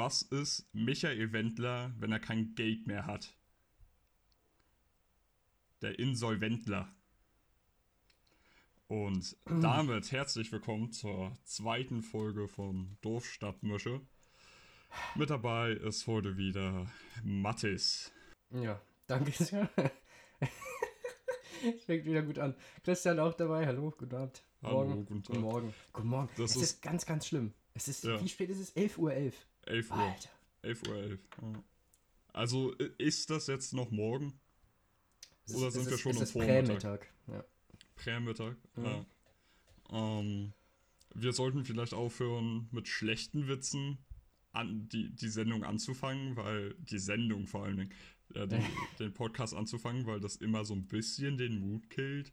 was ist Michael Wendler, wenn er kein Geld mehr hat? Der Insolventler. Und damit herzlich willkommen zur zweiten Folge von Dorfstadtmische. Mit dabei ist heute wieder Mattis. Ja, danke sehr. Es fängt wieder gut an. Christian auch dabei. Hallo, guten Abend. Hallo, Morgen. guten Tag. Guten Morgen. Guten Morgen. Das es ist- ist, ganz, ganz schlimm. Es ist, Ja. wie spät ist es? 11.11 Uhr. 11. 11 Uhr. Alter. 11 Uhr 11. Ja. Also ist das jetzt noch morgen? Es Oder ist, sind es wir ist, schon am ist Vormittag? Prämittag. Ja. Prämittag. Mhm. Ja. Ähm, wir sollten vielleicht aufhören, mit schlechten Witzen an, die, die Sendung anzufangen, weil die Sendung vor allen Dingen, äh, die, den Podcast anzufangen, weil das immer so ein bisschen den Mut killt.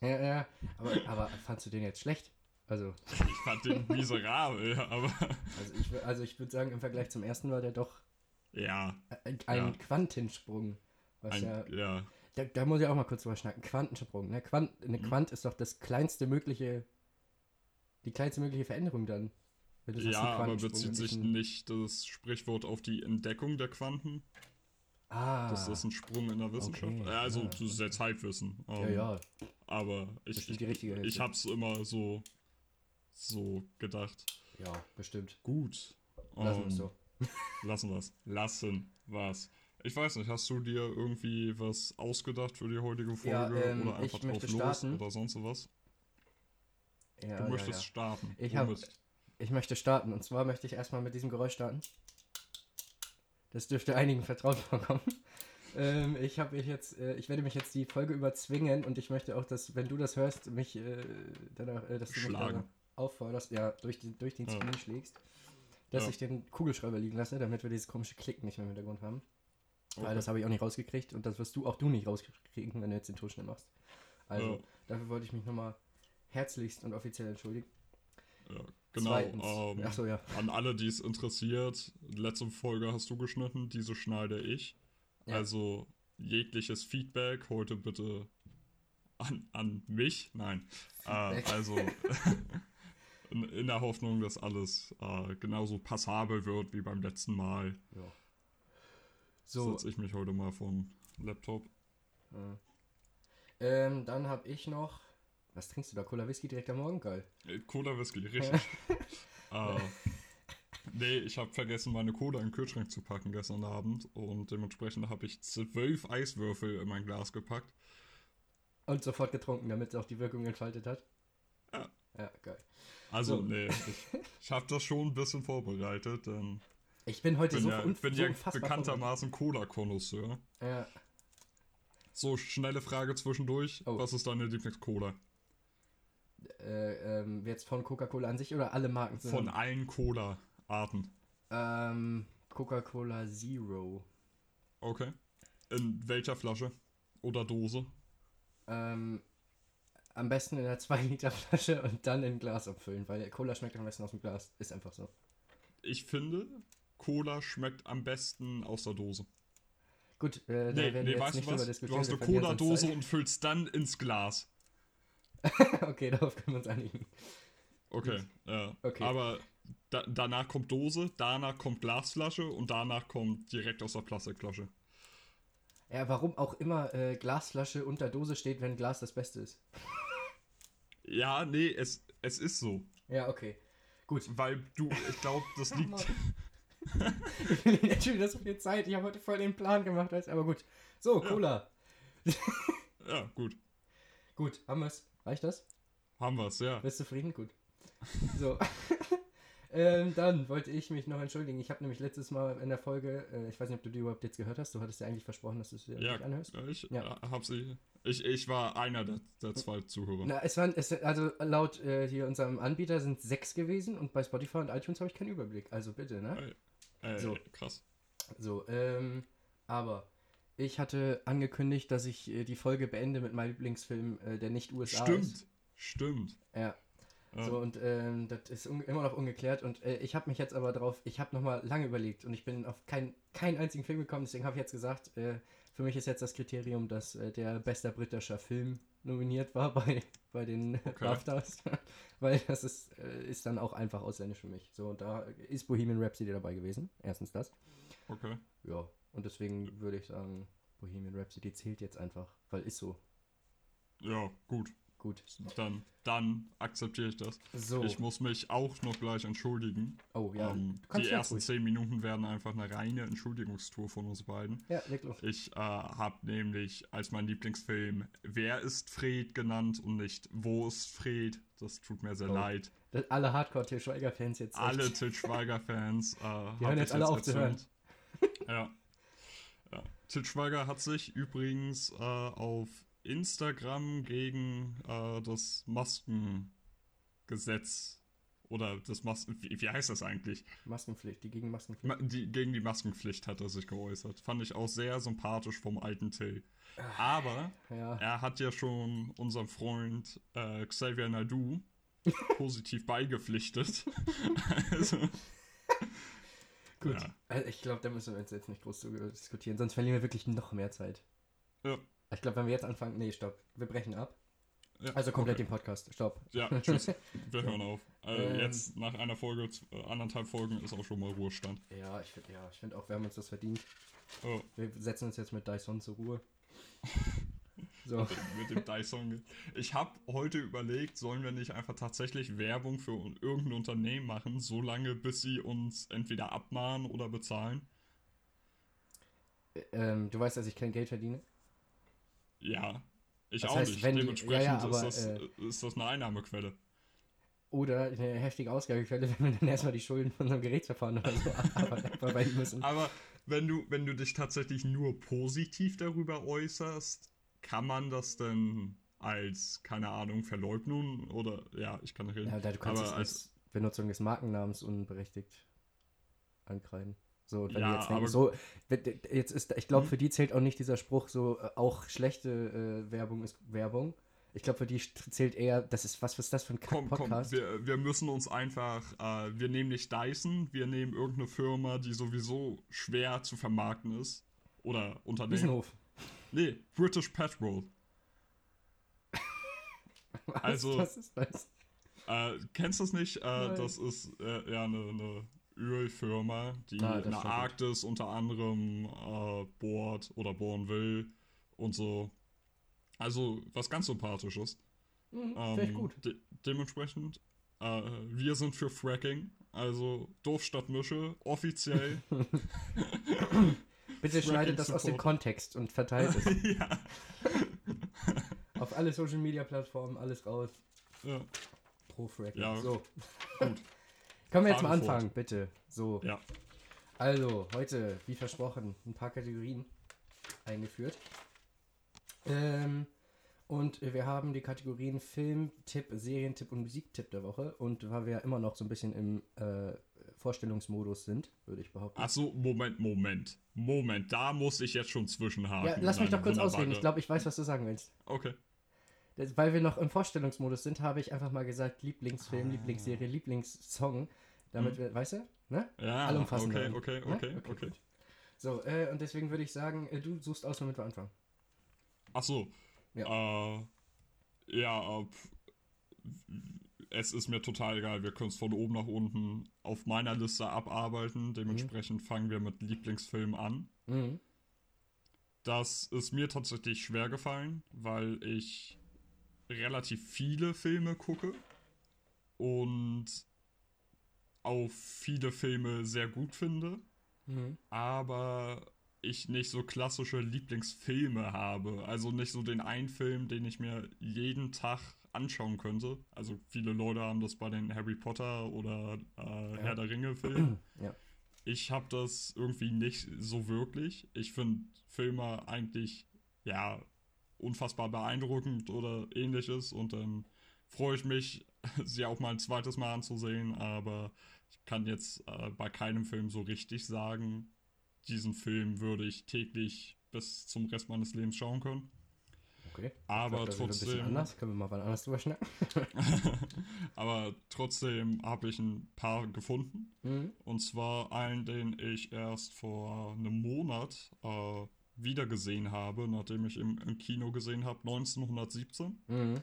ja, ja. Aber, aber fandst du den jetzt schlecht? Also, Ich fand den miserabel, aber also ich, also ich würde sagen, im Vergleich zum ersten war der doch ja, ein, Ja. Quantensprung. Was ein, ja, ja, da, da muss ich auch mal kurz drüber schnacken. Quantensprung. Ne? Quant, eine Mhm. Quant ist doch das kleinste mögliche, die kleinste mögliche Veränderung dann. Wenn du sagst, ja aber bezieht sich nicht das Sprichwort auf die Entdeckung der Quanten? Ah, Das ist ein Sprung in der Wissenschaft. okay, Ja, also ja. das ist jetzt Halbwissen. ja, Ähm, ja. Aber ich, Bestimmt die richtige Hälfte. ich hab's immer so, so gedacht. Ja, bestimmt. Gut. Lassen wir es Ähm, so. Lassen wir's. Lassen was. Ich weiß nicht, hast du dir irgendwie was ausgedacht für die heutige Folge Ja, ähm, oder einfach ich möchte drauf los starten. oder sonst was? Ja, Du möchtest ja. starten. Ich hab-? Ich möchte starten. Und zwar möchte ich erstmal mit diesem Geräusch starten. Das dürfte einigen vertraut vorkommen. Ähm, ich habe mich jetzt, äh, ich werde mich jetzt die Folge überzwingen und ich möchte auch, dass, wenn du das hörst, mich äh, danach, äh, dass du mich Schlagen. danach aufforderst, ja, durch den, durch den Ja. Screen schlägst, dass ich den Kugelschreiber liegen lasse, damit wir dieses komische Klicken nicht mehr im Hintergrund haben. Weil Okay. das habe ich auch nicht rausgekriegt und das wirst du auch du nicht rauskriegen, wenn du jetzt den Ton schnell machst. Also, Ja. dafür wollte ich mich nochmal herzlichst und offiziell entschuldigen. Ja, genau. Zweitens. Ähm, Achso, ja. An alle, die es interessiert, letzte Folge hast du geschnitten, diese schneide ich. Ja. Also jegliches Feedback heute bitte an, an mich. Nein. Äh, also in, in der Hoffnung, dass alles äh, genauso passabel wird wie beim letzten Mal, ja. So, setze ich mich heute mal vom Laptop. ähm, dann habe ich noch. Was trinkst du da? Cola Whisky direkt am Morgen? Geil. Äh, Cola Whisky, richtig. äh, nee, ich habe vergessen, meine Cola in den Kühlschrank zu packen gestern Abend und dementsprechend habe ich zwölf Eiswürfel in mein Glas gepackt. Und sofort getrunken, damit es auch die Wirkung entfaltet hat. Ja. Ja, geil. Also, So. nee, ich, ich habe das schon ein bisschen vorbereitet, denn Ich bin heute bin so, ja, unf bin so ja bekanntermaßen Cola-Konnoisseur. vorbereitet. So, schnelle Frage zwischendurch. Oh. Was ist deine Lieblings-Cola? Ja, äh, ähm, jetzt von Coca-Cola an sich oder alle Marken Von allen Cola-Arten. Ähm, Coca-Cola Zero. Okay. In welcher Flasche? Oder Dose? Ähm, am besten in einer 2-Liter-Flasche und dann in ein Glas abfüllen, weil Cola schmeckt am besten aus dem Glas. Ist einfach so. Ich finde, Cola schmeckt am besten aus der Dose. Gut, äh, da Nee, werden nee wir jetzt nicht was? diskutieren. Du hast eine Cola-Dose und füllst dann ins Glas. okay, darauf können wir uns einigen. Okay, ja. Okay. Aber da, danach kommt Dose, danach kommt Glasflasche und danach kommt direkt aus der Plastikflasche. Ja, warum auch immer äh, Glasflasche unter Dose steht, wenn Glas das Beste ist. Ja, nee, es, es ist so. Ja, okay. Gut. Weil du, ich glaube, das liegt. Ich verliere jetzt schon wieder so viel Zeit. Ich habe heute voll den Plan gemacht. weißt Aber gut. So, Cola. Ja, gut. Gut, haben wir's. Reicht das? Haben wir's, ja. Bist du zufrieden? Gut. So. ähm, dann wollte ich mich noch entschuldigen. Ich habe nämlich letztes Mal in der Folge, äh, ich weiß nicht, ob du die überhaupt jetzt gehört hast. Du hattest ja eigentlich versprochen, dass du es dir Ja, nicht anhörst. ja, ich Ja. ja. hab sie. Ich, ich war einer der, der zwei Zuhörer. Na, es waren, es, also laut äh, hier unserem Anbieter sind sechs gewesen und bei Spotify und iTunes habe ich keinen Überblick. Also bitte, ne? Äh, So. krass. So, ähm, aber ich hatte angekündigt, dass ich äh, die Folge beende mit meinem Lieblingsfilm, äh, der nicht USA ist. Stimmt, stimmt. Ja. So, und ähm, das ist immer noch ungeklärt. Und äh, ich habe mich jetzt aber drauf, ich habe nochmal lange überlegt und ich bin auf keinen kein einzigen Film gekommen. Deswegen habe ich jetzt gesagt, äh, für mich ist jetzt das Kriterium, dass äh, der bester britischer Film nominiert war bei, bei den okay. Weil das ist, äh, ist dann auch einfach ausländisch für mich. So, und da ist Bohemian Rhapsody dabei gewesen. Erstens das. Okay. Ja, und deswegen würde ich sagen, Bohemian Rhapsody zählt jetzt einfach, weil ist so. Ja, gut. Gut. Dann, dann akzeptiere ich das. So. Ich muss mich auch noch gleich entschuldigen. Oh ja. Ähm, die ersten ruhig. zehn Minuten werden einfach eine reine Entschuldigungstour von uns beiden. Ja, leg los. Ich äh, habe nämlich als mein Lieblingsfilm Wer ist Fred genannt und nicht Wo ist Fred. Das tut mir sehr oh. leid. Das alle Hardcore-Til Schweiger-Fans jetzt. Echt. Alle Til Schweiger-Fans. Äh, Die hören jetzt alle auf zu hören. Ja. ja. Til Schweiger hat sich übrigens äh, auf Instagram gegen äh, das Maskengesetz oder das Masken wie, wie, heißt das eigentlich? Maskenpflicht, die gegen Maskenpflicht. Die, gegen die Maskenpflicht hat er sich geäußert. Fand ich auch sehr sympathisch vom alten Till. Aber ja. er hat ja schon unserem Freund äh, Xavier Nadu positiv beigepflichtet. also, Gut. Ja. Also ich glaube, da müssen wir jetzt nicht groß diskutieren, sonst verlieren wir wirklich noch mehr Zeit. Ja. Ich glaube, wenn wir jetzt anfangen. Nee, stopp. Wir brechen ab. Ja, also komplett okay. den Podcast. Stopp. Ja, tschüss. Wir hören auf. Also ähm, jetzt nach einer Folge, äh, anderthalb Folgen ist auch schon mal Ruhestand. Ja, ich finde ja, find auch, wir haben uns das verdient. Oh. Wir setzen uns jetzt mit Dyson zur Ruhe. so. mit, dem Dyson. Ich habe heute überlegt, sollen wir nicht einfach tatsächlich Werbung für irgendein Unternehmen machen, solange bis sie uns entweder abmahnen oder bezahlen? Ähm, du weißt, dass ich kein Geld verdiene? Ja, ich das auch heißt, nicht. Dementsprechend ja, ja, aber, ist, das, äh, ist das eine Einnahmequelle. Oder eine heftige Ausgabequelle, wenn wir dann erstmal die Schulden von unserem Gerichtsverfahren oder so abarbeiten müssen. Aber wenn du, wenn du dich tatsächlich nur positiv darüber äußerst, kann man das denn als, keine Ahnung, Verleugnung oder, ja, ich kann nicht reden. Ja, du kannst aber als Benutzung des Markennamens unberechtigt ankreiden. So, wenn ja, jetzt denken, so, jetzt ist, ich glaube, hm? für die zählt auch nicht dieser Spruch, so äh, auch schlechte äh, Werbung ist Werbung. Ich glaube, für die zählt eher, das ist, was ist das für ein komm, Podcast? Komm, wir, wir müssen uns einfach, äh, wir nehmen nicht Dyson, wir nehmen irgendeine Firma, die sowieso schwer zu vermarkten ist. Oder Unternehmen. Wiesenhof. Nee, British Petrol. was, also, was ist das? Äh, kennst du das nicht? Äh, das ist äh, ja eine, eine Ölfirma, die ah, in der Arktis unter anderem äh, bohrt oder bohren will und so. Also was ganz sympathisches. Mhm, ähm, gut. De dementsprechend, äh, wir sind für Fracking, also doof statt Mische, offiziell. Bitte schneidet das aus dem Kontext und verteilt es. ja. Auf alle Social Media Plattformen, alles raus. Ja. Pro Fracking. Ja, so. Gut. Können wir jetzt mal anfangen, bitte. So. Ja. Also, heute, wie versprochen, ein paar Kategorien eingeführt. Ähm, und wir haben die Kategorien Film-Tipp, Serientipp und Musiktipp der Woche. Und weil wir ja immer noch so ein bisschen im äh, Vorstellungsmodus sind, würde ich behaupten. Achso, Moment, Moment. Moment, da muss ich jetzt schon zwischenhaken. Ja, lass mich doch kurz ausreden. Ich glaube, ich weiß, was du sagen willst. Okay. Das, weil wir noch im Vorstellungsmodus sind, habe ich einfach mal gesagt, Lieblingsfilm, ah. Lieblingsserie, Lieblingssong. Damit hm. wir, weißt du, ne? Ja, Allumfassend okay, okay, okay, ne? okay, okay. So, äh, und deswegen würde ich sagen, äh, du suchst aus, womit wir anfangen. Ach so. Ja. Äh, ja, es ist mir total egal. Wir können es von oben nach unten auf meiner Liste abarbeiten. Dementsprechend mhm. fangen wir mit Lieblingsfilm an. Mhm. Das ist mir tatsächlich schwer gefallen, weil ich relativ viele Filme gucke und auch viele Filme sehr gut finde, mhm. aber ich nicht so klassische Lieblingsfilme habe. Also nicht so den einen Film, den ich mir jeden Tag anschauen könnte. Also viele Leute haben das bei den Harry Potter oder äh, ja. Herr der Ringe Filmen. Ja. Ich habe das irgendwie nicht so wirklich. Ich finde Filme eigentlich ja unfassbar beeindruckend oder ähnliches und dann freue ich mich, sie auch mal ein zweites Mal anzusehen, aber ich kann jetzt äh, bei keinem Film so richtig sagen, diesen Film würde ich täglich bis zum Rest meines Lebens schauen können. Okay. Aber glaub, trotzdem. anders. Können wir mal wann anders drüber schnacken? Aber trotzdem habe ich ein paar gefunden. Mhm. Und zwar einen, den ich erst vor einem Monat äh, wieder gesehen habe, nachdem ich im, im Kino gesehen habe, 1917. Mhm.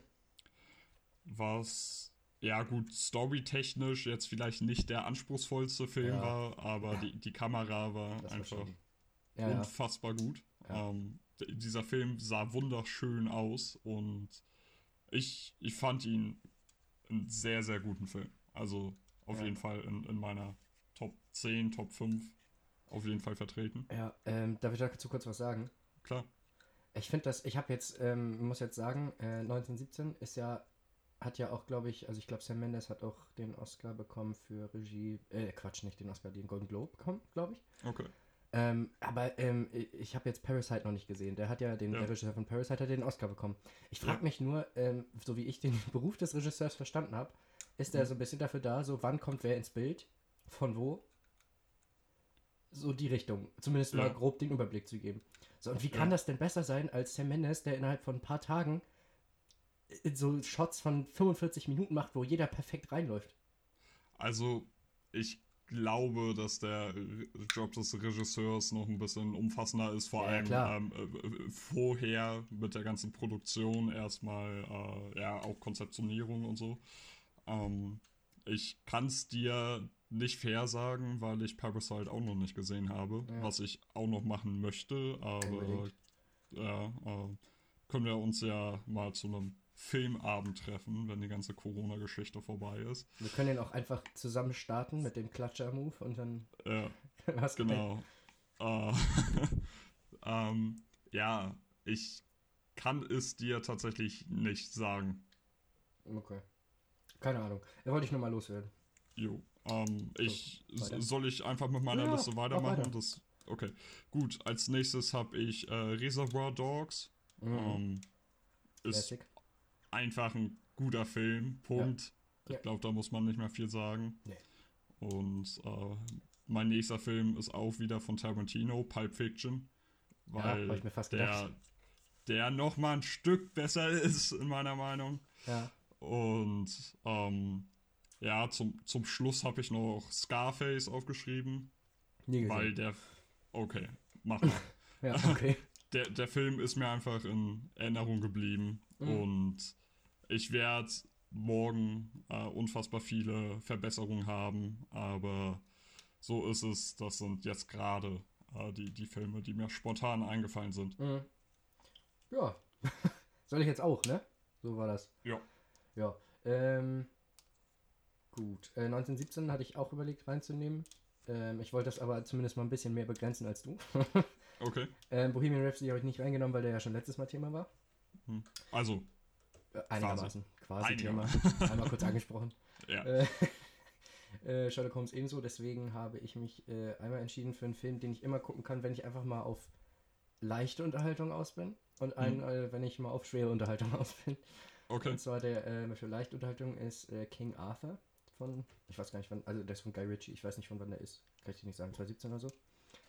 Was, ja gut, storytechnisch jetzt vielleicht nicht der anspruchsvollste Film Ja. war, aber Ja. die, die Kamera war Das war einfach schon- Ja, unfassbar gut. Ähm, dieser Film sah wunderschön aus und ich, ich fand ihn einen sehr, sehr guten Film. Also auf jeden Fall in, in meiner Top 10, Top 5 auf jeden Fall vertreten. Ja, ähm, darf ich dazu kurz was sagen? Klar. Ich finde das, ich habe jetzt, ähm, muss jetzt sagen, äh, 1917 ist ja, hat ja auch, glaube ich, also ich glaube, Sam Mendes hat auch den Oscar bekommen für Regie, äh, Quatsch, nicht den Oscar, den Golden Globe bekommen, glaube ich. Okay. Ähm, aber ähm, ich- habe jetzt Parasite noch nicht gesehen. Der hat ja den Ja. der Regisseur von Parasite hat den Oscar bekommen. Ich frage Ja. mich nur, ähm, so wie ich den Beruf des Regisseurs verstanden habe, ist Mhm. er so ein bisschen dafür da, so wann kommt wer ins Bild, von wo, so die Richtung, zumindest mal Ja. grob den Überblick zu geben. So und wie kann Ja. das denn besser sein als Sam Mendes, der innerhalb von ein paar Tagen äh, so Shots von 45 Minuten macht, wo jeder perfekt reinläuft? Also ich glaube, dass der Job des Regisseurs noch ein bisschen umfassender ist, vor Ja, allem ähm, äh, äh, vorher mit der ganzen Produktion erstmal, äh, ja, auch Konzeptionierung und so. Ähm, ich kann es dir nicht fair sagen, weil ich Parasite auch noch nicht gesehen habe, Ja. was ich auch noch machen möchte, aber ja, äh, können wir uns ja mal zu einem Filmabend treffen, wenn die ganze Corona-Geschichte vorbei ist. Wir können den auch einfach zusammen starten mit dem Klatscher-Move und dann Ja. hast du Genau. Äh, ähm, ja, ich kann es dir tatsächlich nicht sagen. Okay. Keine Ahnung. Da wollte ich nur mal loswerden. Jo. Ähm, ich, weiter. soll ich einfach mit meiner Ja, Liste mach weitermachen? weiter. Das, okay. Gut, als nächstes habe ich äh, Reservoir Dogs. Ähm, ist Classic. einfach ein guter Film. Punkt. Ja. Ich glaube, da muss man nicht mehr viel sagen. Nee. Und äh, mein nächster Film ist auch wieder von Tarantino, Pulp Fiction. Ja, Weil fast der, der noch mal ein Stück besser ist, in meiner Meinung. Ja. Und ähm, ja, zum, zum Schluss habe ich noch Scarface aufgeschrieben, Nie gesehen. weil der. Okay, mach mal. ja, okay. der, der Film ist mir einfach in Erinnerung geblieben Mhm. und ich werde morgen äh, unfassbar viele Verbesserungen haben, aber so ist es. Das sind jetzt gerade äh, die, die Filme, die mir spontan eingefallen sind. Mhm. Ja. Soll ich jetzt auch, ne? So war das. Ja. Ja. Ähm, gut. Äh, 1917 hatte ich auch überlegt reinzunehmen. Ähm, ich wollte das aber zumindest mal ein bisschen mehr begrenzen als du. Okay. ähm, Bohemian Rhapsody habe ich nicht reingenommen, weil der ja schon letztes Mal Thema war. Also, Äh, einigermaßen. Quasi, Thema. Einigermaßen. Einmal kurz angesprochen. ja. Äh, äh, Sherlock Holmes ebenso, deswegen habe ich mich äh, einmal entschieden für einen Film, den ich immer gucken kann, wenn ich einfach mal auf leichte Unterhaltung aus bin und einen, Mhm. äh, wenn ich mal auf schwere Unterhaltung aus bin. Okay. Und zwar der äh, für leichte Unterhaltung ist äh, King Arthur von, ich weiß gar nicht wann, also der ist von Guy Ritchie, ich weiß nicht von wann der ist, kann ich dir nicht sagen, 2017 oder so.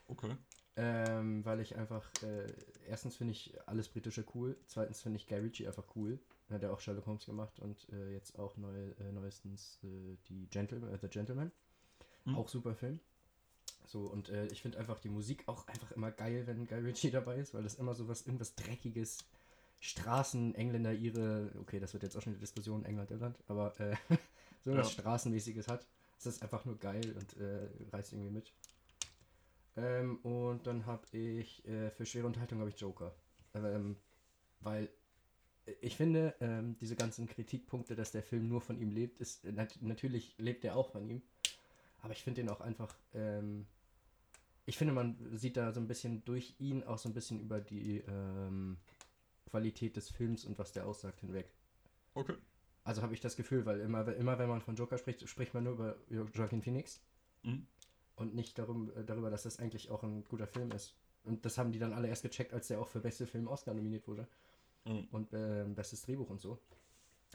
Okay. Ähm, weil ich einfach, äh, erstens finde ich alles Britische cool, zweitens finde ich Guy Ritchie einfach cool. Er hat ja auch Sherlock Holmes gemacht und äh, jetzt auch neu, äh, neuestens äh, die Gentleman, äh, The Gentleman. Hm. Auch super Film. So, und äh, ich finde einfach die Musik auch einfach immer geil, wenn Guy Ritchie dabei ist, weil das immer so was, irgendwas Dreckiges, Straßen, Engländer, ihre, okay, das wird jetzt auch schon eine Diskussion, England, Irland, aber äh, so was Ja. Straßenmäßiges hat. Das ist einfach nur geil und äh, reißt irgendwie mit. Ähm, und dann habe ich äh, für schwere Unterhaltung habe ich Joker. Ähm, weil ich finde, ähm, diese ganzen Kritikpunkte, dass der Film nur von ihm lebt, ist nat natürlich lebt er auch von ihm. Aber ich finde ihn auch einfach. Ähm, ich finde, man sieht da so ein bisschen durch ihn auch so ein bisschen über die ähm, Qualität des Films und was der aussagt hinweg. Okay. Also habe ich das Gefühl, weil immer, immer wenn man von Joker spricht, spricht man nur über Jo- Joaquin Phoenix Mhm. und nicht darum, äh, darüber, dass das eigentlich auch ein guter Film ist. Und das haben die dann alle erst gecheckt, als der auch für beste Film Oscar nominiert wurde. Mhm. Und äh, bestes Drehbuch und so.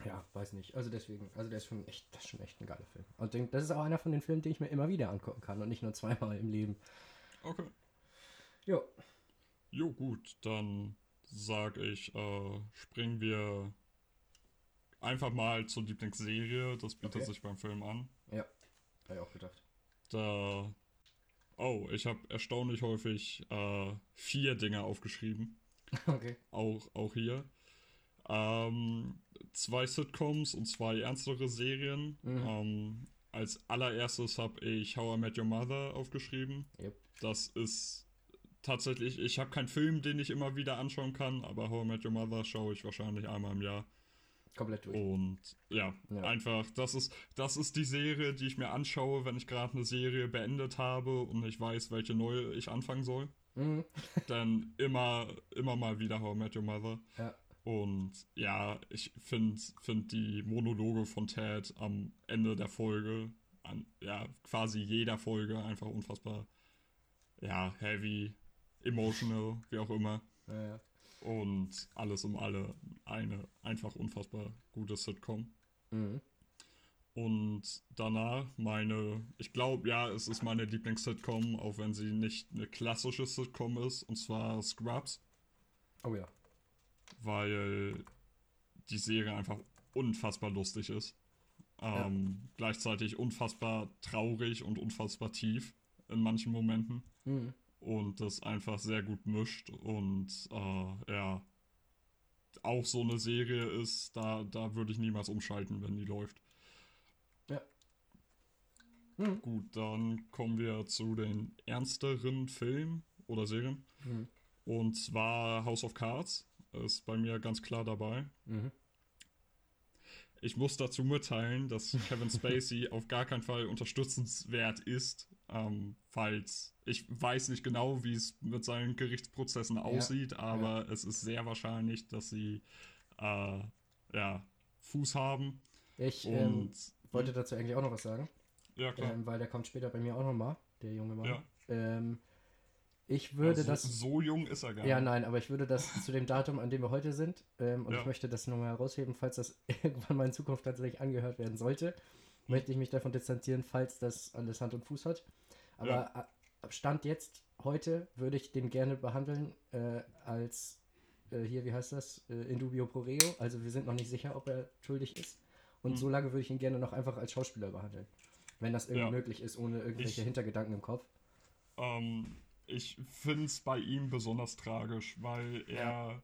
Ja, weiß nicht. Also deswegen, also der ist schon echt, das ist schon echt ein geiler Film. Und den, das ist auch einer von den Filmen, den ich mir immer wieder angucken kann und nicht nur zweimal im Leben. Okay. Ja. Jo, gut, dann sag ich, äh, springen wir einfach mal zur Lieblingsserie. Das bietet Okay. sich beim Film an. Ja, habe ich auch gedacht. Da. Oh, ich habe erstaunlich häufig äh, vier Dinge aufgeschrieben. Okay. Auch, auch hier. Ähm, zwei Sitcoms und zwei ernstere Serien. Mhm. Ähm, als allererstes habe ich How I Met Your Mother aufgeschrieben. Yep. Das ist tatsächlich, ich habe keinen Film, den ich immer wieder anschauen kann, aber How I Met Your Mother schaue ich wahrscheinlich einmal im Jahr. Komplett durch. Und ja, Ja. einfach, das ist, das ist die Serie, die ich mir anschaue, wenn ich gerade eine Serie beendet habe und nicht weiß, welche neue ich anfangen soll. Mhm. Dann immer, immer mal wieder How I Met Your Mother. Ja. Und ja, ich finde find die Monologe von Ted am Ende der Folge, an ja, quasi jeder Folge einfach unfassbar, ja, heavy, emotional, wie auch immer. Ja, ja. Und alles um alle eine einfach unfassbar gute Sitcom. Mhm. Und danach meine, ich glaube, ja, es ist meine Lieblings-Sitcom, auch wenn sie nicht eine klassische Sitcom ist, und zwar Scrubs, Oh ja. weil die Serie einfach unfassbar lustig ist. Ähm, Gleichzeitig unfassbar traurig und unfassbar tief in manchen Momenten. Mhm. Und das einfach sehr gut mischt und äh, ja, auch so eine Serie ist, da, da würde ich niemals umschalten, wenn die läuft. Ja. Mhm. Gut, dann kommen wir zu den ernsteren Filmen oder Serien. Mhm. Und zwar House of Cards ist bei mir ganz klar dabei. Mhm. Ich muss dazu mitteilen, dass Kevin Spacey auf gar keinen Fall unterstützenswert ist, ähm, falls ich weiß nicht genau, wie es mit seinen Gerichtsprozessen aussieht, aber es ist sehr wahrscheinlich, dass sie äh, ja, Fuß haben. Ich Und ähm, wollte dazu eigentlich auch noch was sagen, ja, klar. ähm, weil der kommt später bei mir auch nochmal, der junge Mann. Ja. Ähm, ich würde Ja, so, das. so jung ist er gar Ja, nicht. nein, aber ich würde das zu dem Datum, an dem wir heute sind, ähm, und Ja. ich möchte das nochmal herausheben, falls das irgendwann mal in Zukunft tatsächlich angehört werden sollte, möchte ich mich davon distanzieren, falls das alles Hand und Fuß hat. Aber Ja. äh, Stand jetzt, heute, würde ich den gerne behandeln äh, als, äh, hier, wie heißt das, äh, in dubio pro reo. Also wir sind noch nicht sicher, ob er schuldig ist. Und Mhm. so lange würde ich ihn gerne noch einfach als Schauspieler behandeln. Wenn das irgendwie Ja. möglich ist, ohne irgendwelche Ich- Hintergedanken im Kopf. Ähm, ich finde es bei ihm besonders tragisch, weil er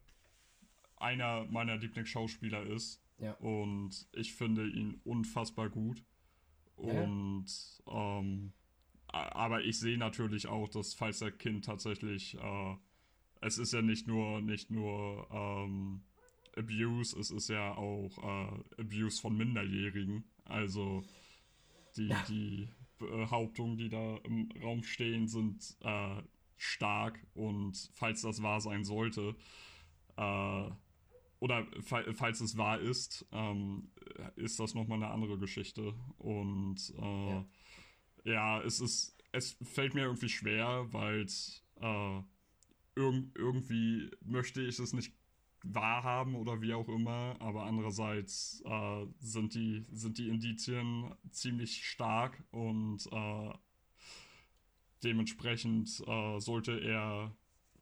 einer meiner Lieblingsschauspieler ist. Ja. Und ich finde ihn unfassbar gut. Ja. Und ähm, aber ich sehe natürlich auch, dass falls der Kind tatsächlich, äh, es ist ja nicht nur nicht nur ähm, Abuse, es ist ja auch äh, Abuse von Minderjährigen. Also die, Ja. die Behauptungen, die da im Raum stehen, sind äh, stark und falls das wahr sein sollte, äh, oder fa falls es wahr ist, ähm, ist das nochmal eine andere Geschichte. Und äh, Ja. Ja. es ist, es fällt mir irgendwie schwer, weil äh, irg irgendwie möchte ich es nicht wahrhaben oder wie auch immer, aber andererseits äh, sind, die, sind die Indizien ziemlich stark und äh, dementsprechend äh, sollte er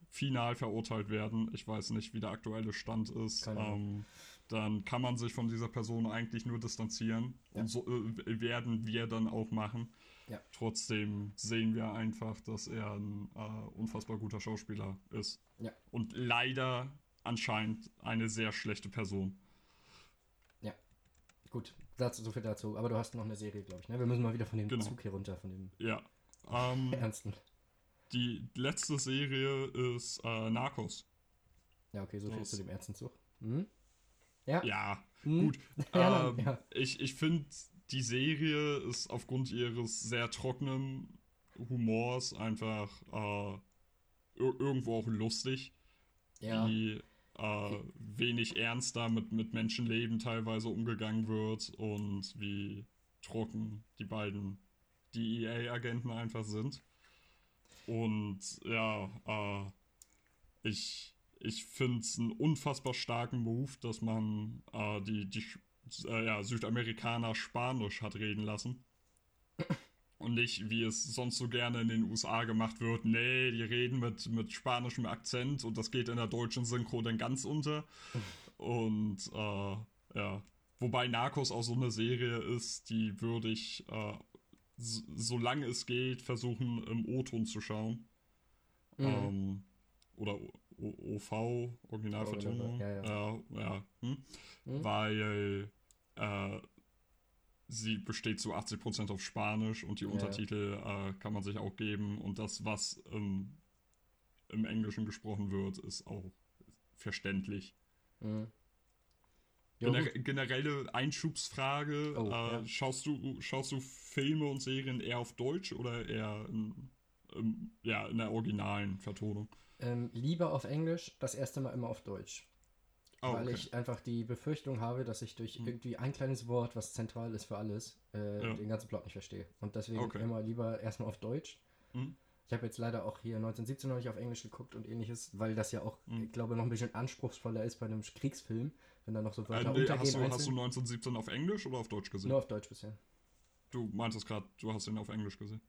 final verurteilt werden. Ich weiß nicht, wie der aktuelle Stand ist. Ähm, dann kann man sich von dieser Person eigentlich nur distanzieren. Ja. Und so äh, werden wir dann auch machen. Ja. Trotzdem sehen wir einfach, dass er ein äh, unfassbar guter Schauspieler ist. Ja. Und leider anscheinend eine sehr schlechte Person. Gut, dazu, so viel dazu. Aber du hast noch eine Serie, glaube ich. Ne? Wir müssen mal wieder von dem Genau. Zug hier runter, von dem Ja. Ähm, Ernsten. die letzte Serie ist äh, Narcos. Ja, okay, so viel zu dem Ernstenzug. Mhm. Ja. Ja, Mhm. gut. Ja, ähm, ja. Ich, ich finde, die Serie ist aufgrund ihres sehr trockenen Humors einfach äh, ir irgendwo auch lustig. Ja. Wie äh, wenig ernster mit, mit Menschenleben teilweise umgegangen wird und wie trocken die beiden DEA-Agenten einfach sind. Und ja, äh, ich, ich finde es einen unfassbar starken Move, dass man äh, die, die äh, ja, Südamerikaner Spanisch hat reden lassen. Und nicht, wie es sonst so gerne in den USA gemacht wird. Nee, die reden mit, mit spanischem Akzent und das geht in der deutschen Synchro dann ganz unter. Und äh, ja. Wobei Narcos auch so eine Serie ist, die würde ich, äh, so, solange es geht, versuchen im O-Ton zu schauen. Mhm. Ähm, oder o OV, Originalvertonung. Ja, ja. ja, ja hm? mhm. Weil äh, sie besteht zu 80% auf Spanisch und die ja. Untertitel äh, kann man sich auch geben. Und das, was ähm, im Englischen gesprochen wird, ist auch verständlich. Mhm. Gener generelle Einschubsfrage: oh, äh, ja. schaust, du, schaust du Filme und Serien eher auf Deutsch oder eher in, in ja, in der originalen Vertonung? Ähm, lieber auf Englisch, das erste Mal immer auf Deutsch. Oh, weil okay. ich einfach die Befürchtung habe, dass ich durch hm. irgendwie ein kleines Wort, was zentral ist für alles, äh, ja. den ganzen Plot nicht verstehe. Und deswegen okay. immer lieber erstmal auf Deutsch. Hm. Ich habe jetzt leider auch hier 1917 noch nicht auf Englisch geguckt und ähnliches, weil das ja auch, hm. ich glaube, noch ein bisschen anspruchsvoller ist bei einem Kriegsfilm, wenn da noch so Wörter äh, nee, hast, du, hast du 1917 auf Englisch oder auf Deutsch gesehen? Nur auf Deutsch bisher. Du meintest gerade, du hast ihn auf Englisch gesehen.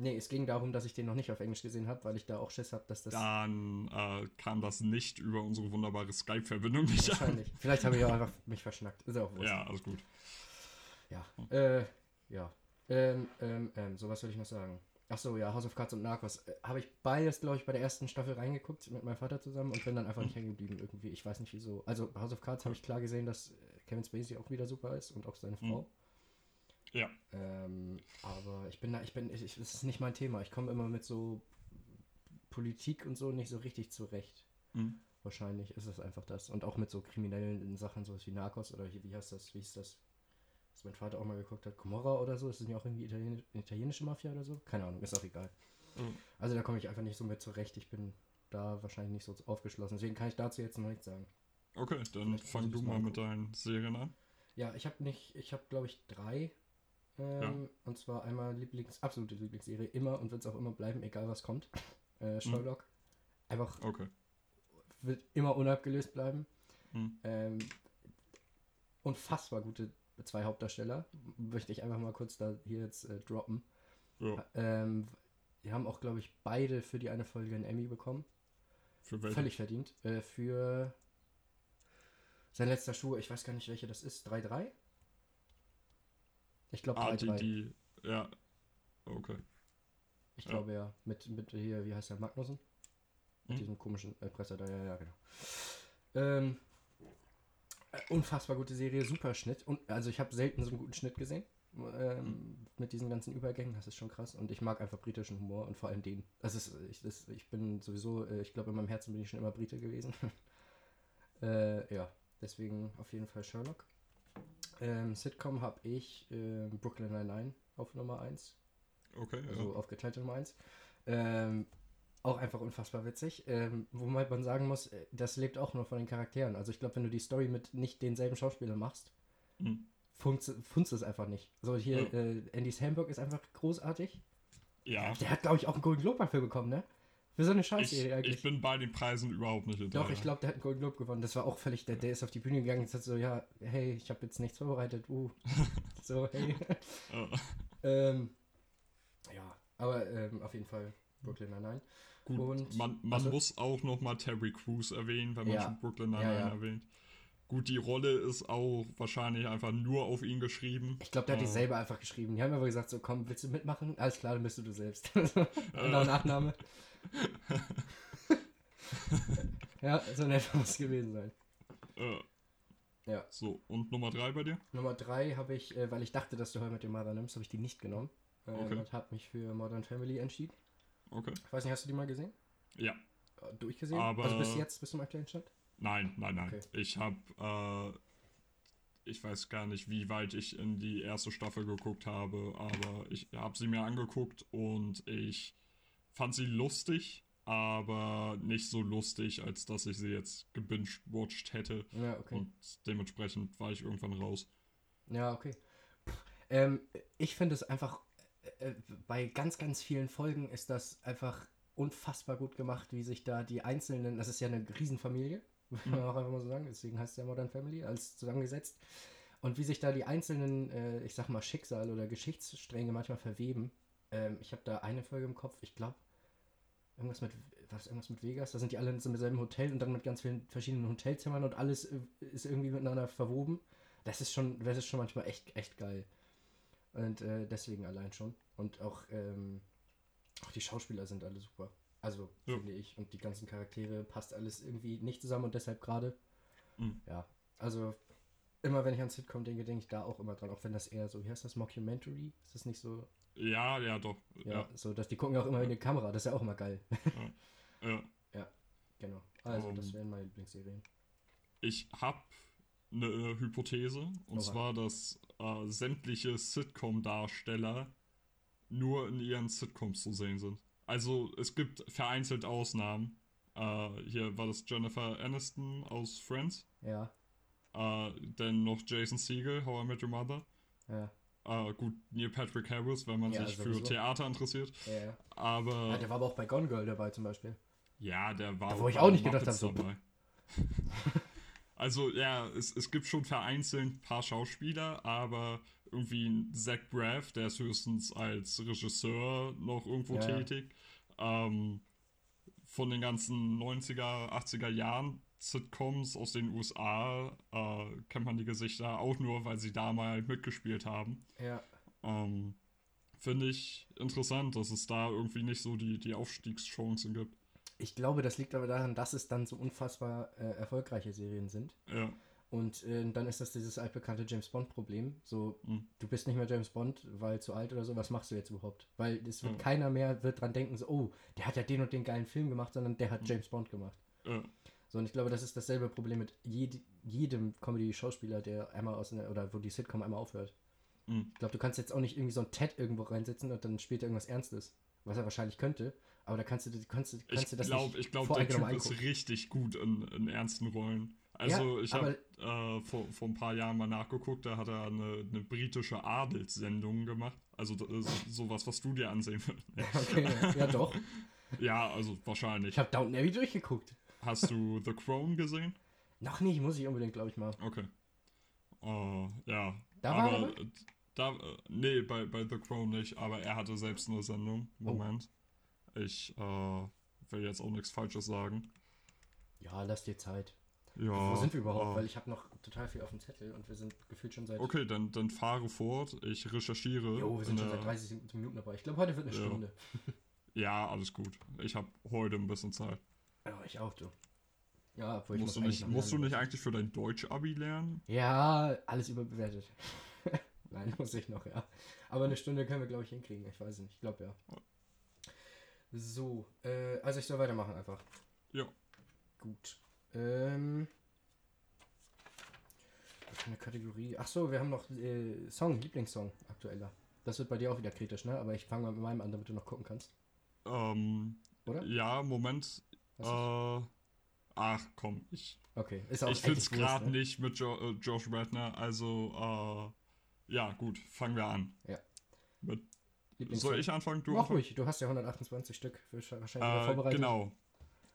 Nee, es ging darum, dass ich den noch nicht auf Englisch gesehen habe, weil ich da auch Schiss habe, dass das. Dann äh, kam das nicht über unsere wunderbare Skype-Verbindung nicht Wahrscheinlich. An. Vielleicht habe ich auch einfach mich verschnackt. Ist auch wurscht. Ja, alles gut. Ja. Äh, ja. Ähm, ähm, ähm, so was würde ich noch sagen. Ach so, ja, House of Cards und Narcos. Äh, habe ich beides, glaube ich, bei der ersten Staffel reingeguckt mit meinem Vater zusammen und bin dann einfach nicht hängen geblieben irgendwie. Ich weiß nicht wieso. Also House of Cards habe ich klar gesehen, dass Kevin Spacey auch wieder super ist und auch seine Frau. Mhm. Ja. Ähm, aber ich bin da, ich bin, ich, das ist nicht mein Thema. Ich komme immer mit so Politik und so nicht so richtig zurecht. Mhm. Wahrscheinlich ist es einfach das. Und auch mit so kriminellen Sachen, so wie Narcos oder wie heißt das, wie ist das? Was mein Vater auch mal geguckt hat, Comorra oder so, ist das nicht auch irgendwie Italien, italienische Mafia oder so? Keine Ahnung, ist auch egal. Mhm. Also da komme ich einfach nicht so mit zurecht. Ich bin da wahrscheinlich nicht so aufgeschlossen. Deswegen kann ich dazu jetzt noch nichts sagen. Okay, dann fang du mal mit deinen Serien an. Ja, ich habe nicht, ich habe glaube ich drei ähm, ja. Und zwar einmal Lieblings, absolute Lieblingsserie, immer und wird es auch immer bleiben, egal was kommt. Äh, mhm. Sherlock. Mhm. Einfach okay. wird immer unabgelöst bleiben. Mhm. Ähm, unfassbar gute zwei Hauptdarsteller. Möchte ich einfach mal kurz da hier jetzt äh, droppen. Ja. Ähm, die haben auch, glaube ich, beide für die eine Folge einen Emmy bekommen. Für welche? Völlig verdient. Äh, für sein letzter Schuh, ich weiß gar nicht, welche das ist. 3-3? Ich glaube, ah, die, die, ja, okay. Ich ja. glaube ja, mit, mit hier, wie heißt der, Magnussen? Mit hm? diesem komischen Erpresser da, ja, ja, genau. Ähm, äh, unfassbar gute Serie, super Schnitt. Und, also ich habe selten so einen guten Schnitt gesehen. Ähm, hm. Mit diesen ganzen Übergängen, das ist schon krass. Und ich mag einfach britischen Humor und vor allem den. Das ist, ich, das, ich bin sowieso, äh, ich glaube, in meinem Herzen bin ich schon immer Brite gewesen. äh, ja, deswegen auf jeden Fall Sherlock. Ähm, Sitcom habe ich äh, Brooklyn Nine-Nine auf Nummer 1. Okay, Also ja. auf geteilte Nummer 1. Ähm, auch einfach unfassbar witzig. Ähm, wobei man sagen muss, äh, das lebt auch nur von den Charakteren. Also ich glaube, wenn du die Story mit nicht denselben Schauspielern machst, hm. funzt es einfach nicht. So hier, ja. äh, Andy Samberg ist einfach großartig. Ja. Der hat, glaube ich, auch einen Golden Globe dafür bekommen, ne? Für so eine Scheißserie eigentlich. Ich bin bei den Preisen überhaupt nicht hinterher. Doch, ich glaube, der hat einen Golden Globe gewonnen. Das war auch völlig, der, der ist auf die Bühne gegangen und hat so, ja, hey, ich habe jetzt nichts vorbereitet. Uh. so, hey. ähm, ja, aber ähm, auf jeden Fall Brooklyn Nine-Nine. Gut, und, man, man also, muss auch noch mal Terry Crews erwähnen, wenn man ja, schon Brooklyn Nine-Nine ja, ja. erwähnt. Gut, die Rolle ist auch wahrscheinlich einfach nur auf ihn geschrieben. Ich glaube, der hat die äh. selber einfach geschrieben. Die haben aber gesagt, so komm, willst du mitmachen? Alles klar, dann bist du du selbst. genau, Nachname. ja, so nett muss es gewesen sein. Äh, ja. So, und Nummer 3 bei dir? Nummer 3 habe ich, äh, weil ich dachte, dass du heute mit dem Mother nimmst, habe ich die nicht genommen. Äh, okay. Und habe mich für Modern Family entschieden. Okay. Ich weiß nicht, hast du die mal gesehen? Ja. Äh, durchgesehen? Aber also bis jetzt, bis zum aktuellen Stand? Nein, nein, nein. Okay. Ich habe, äh, ich weiß gar nicht, wie weit ich in die erste Staffel geguckt habe, aber ich habe sie mir angeguckt und ich fand sie lustig, aber nicht so lustig, als dass ich sie jetzt gebinged-watched hätte. Ja, okay. Und dementsprechend war ich irgendwann raus. Ja, okay. Ähm, ich finde es einfach, äh, bei ganz, ganz vielen Folgen ist das einfach unfassbar gut gemacht, wie sich da die einzelnen, das ist ja eine Riesenfamilie, muss man auch einfach mal so sagen, deswegen heißt es ja Modern Family, als zusammengesetzt. Und wie sich da die einzelnen, äh, ich sag mal, Schicksale oder Geschichtsstränge manchmal verweben. Ähm, ich habe da eine Folge im Kopf, ich glaube, irgendwas mit, was, irgendwas mit Vegas, da sind die alle in so einem selben Hotel und dann mit ganz vielen verschiedenen Hotelzimmern und alles ist irgendwie miteinander verwoben. Das ist schon, das ist schon manchmal echt, echt geil. Und äh, deswegen allein schon. Und auch, ähm, auch die Schauspieler sind alle super. Also, Ja. finde ich. Und die ganzen Charaktere passt alles irgendwie nicht zusammen und deshalb gerade. Mhm. Ja. Also, immer wenn ich an Sitcom denke, denke ich da auch immer dran. Auch wenn das eher so, wie heißt das, Mockumentary? Ist das nicht so? Ja, ja, doch. Ja, Ja, so, dass die gucken auch immer in die Kamera. Das ist ja auch immer geil. ja. genau. Also, das Um. wären meine Lieblingsserien. Ich habe eine Hypothese, und Oha. zwar, dass äh, sämtliche Sitcom-Darsteller nur in ihren Sitcoms zu sehen sind. Also es gibt vereinzelt Ausnahmen. Äh, hier war das Jennifer Aniston aus Friends, Ja, äh, dann noch Jason Segel, How I Met Your Mother. ja, Äh, gut, Neil Patrick Harris, wenn man Ja, sich für. Theater interessiert. ja. Aber ja der war aber auch bei Gone Girl dabei zum Beispiel. Ja, der war. Da, wo ich auch nicht gedacht Muppets hab, so- dabei. also, ja, es, es gibt schon vereinzelt ein paar Schauspieler, aber irgendwie ein Zach Braff, der ist höchstens als Regisseur noch irgendwo ja. tätig. Ähm, von den ganzen 90er, 80er Jahren Sitcoms aus den USA äh, kennt man die Gesichter auch nur, weil sie da mal mitgespielt haben. Ja. Ähm, Finde ich interessant, dass es da irgendwie nicht so die, die Aufstiegschancen gibt. Ich glaube, das liegt aber daran, dass es dann so unfassbar äh, erfolgreiche Serien sind. Ja. Und äh, dann ist das dieses altbekannte James Bond-Problem. So, Mhm. du bist nicht mehr James Bond, weil zu alt oder so, was machst du jetzt überhaupt? Weil es wird Mhm. keiner mehr wird dran denken, so, oh, der hat ja den und den geilen Film gemacht, sondern der hat Mhm. James Bond gemacht. Ja. So, und ich glaube, das ist dasselbe Problem mit jed jedem Comedy-Schauspieler, der einmal aus einer, oder wo die Sitcom einmal aufhört. Mhm. Ich glaube, du kannst jetzt auch nicht irgendwie so ein Ted irgendwo reinsetzen und dann spielt er irgendwas Ernstes. Was er wahrscheinlich könnte, aber da kannst du, kannst, du- kannst Ich du das glaube, nicht ich glaub, der Typ ist angucken. richtig gut in, in ernsten Rollen. Also Ja, ich habe äh, vor, vor ein paar Jahren mal nachgeguckt, da hat er eine, eine britische Adelssendung gemacht. Also ist sowas, was du dir ansehen würdest. Okay, ja doch. ja, also wahrscheinlich. Ich habe Downton Abbey durchgeguckt. Hast du The Crown gesehen? Noch nicht, muss ich unbedingt, glaube ich mal. Okay. Äh, ja. Da war er aber dabei? äh, da, nee, bei, bei The Crown nicht, aber er hatte selbst eine Sendung. Oh. Moment. Ich äh, will jetzt auch nichts Falsches sagen. Ja, lass dir Zeit. Ja. Wo sind wir überhaupt? äh, Weil ich habe noch total viel auf dem Zettel und wir sind gefühlt schon seit. Okay, dann, dann fahre fort. Ich recherchiere. Jo, wir sind in schon seit 30 Minuten dabei. Ich glaube, heute wird eine Ja. Stunde. Ja, alles gut. Ich habe heute ein bisschen Zeit. Ja, ich auch, du. Ja, obwohl ich musst du muss nicht, musst du nicht eigentlich für dein Deutsch-Abi lernen? Ja, alles überbewertet. Nein, muss ich noch, ja. Aber eine Stunde können wir, glaube ich, hinkriegen. Ich weiß nicht. Ich glaube, ja. So, äh, also ich soll weitermachen einfach. Ja. Gut. Ähm. Was für eine Kategorie? Ach so, wir haben noch äh, Song, Lieblingssong, aktueller. Das wird bei dir auch wieder kritisch, ne? Aber ich fange mal mit meinem an, damit du noch gucken kannst. Ähm, Oder? ja, Moment. Äh, ach komm, ich, Okay, ist auch ich finde es gerade ne? nicht mit jo äh, Josh Radner. Also, äh, ja, gut, fangen wir an. Ja. Mit, soll ich anfangen? Du Mach anfangen? ruhig, du hast ja 128 Stück für wahrscheinlich Äh, vorbereitet. genau.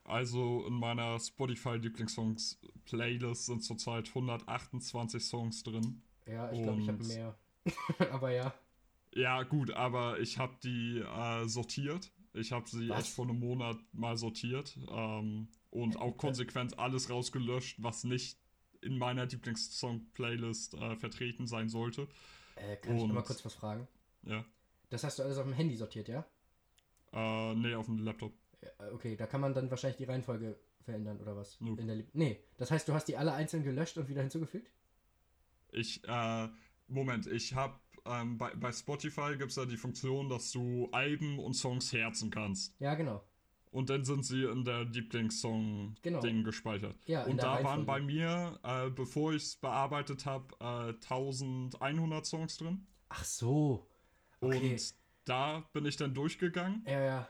Also in meiner Spotify-Lieblingssongs-Playlist sind zurzeit 128 Songs drin. Ja, ich glaube, ich habe mehr. Aber ja. Ja, gut, aber ich habe die äh, sortiert. Ich habe sie Was? erst vor einem Monat mal sortiert ähm, und auch konsequent alles rausgelöscht, was nicht in meiner Lieblingssong-Playlist äh, vertreten sein sollte. Äh, kann ich noch mal Und- kurz was fragen? Ja. Das hast du alles auf dem Handy sortiert, ja? Äh, nee, auf dem Laptop. Okay, da kann man dann wahrscheinlich die Reihenfolge verändern oder was? Nope. In der nee, das heißt, du hast die alle einzeln gelöscht und wieder hinzugefügt? Ich, äh, Moment, ich habe ähm, bei, bei Spotify gibt es ja die Funktion, dass du Alben und Songs herzen kannst. Ja, genau. Und dann sind sie in der Lieblingssong-Ding Genau. gespeichert. Ja, und da waren bei mir, äh, bevor ich es bearbeitet habe, äh, 1100 Songs drin. Ach so. Okay. Und da bin ich dann durchgegangen, Ja, ja.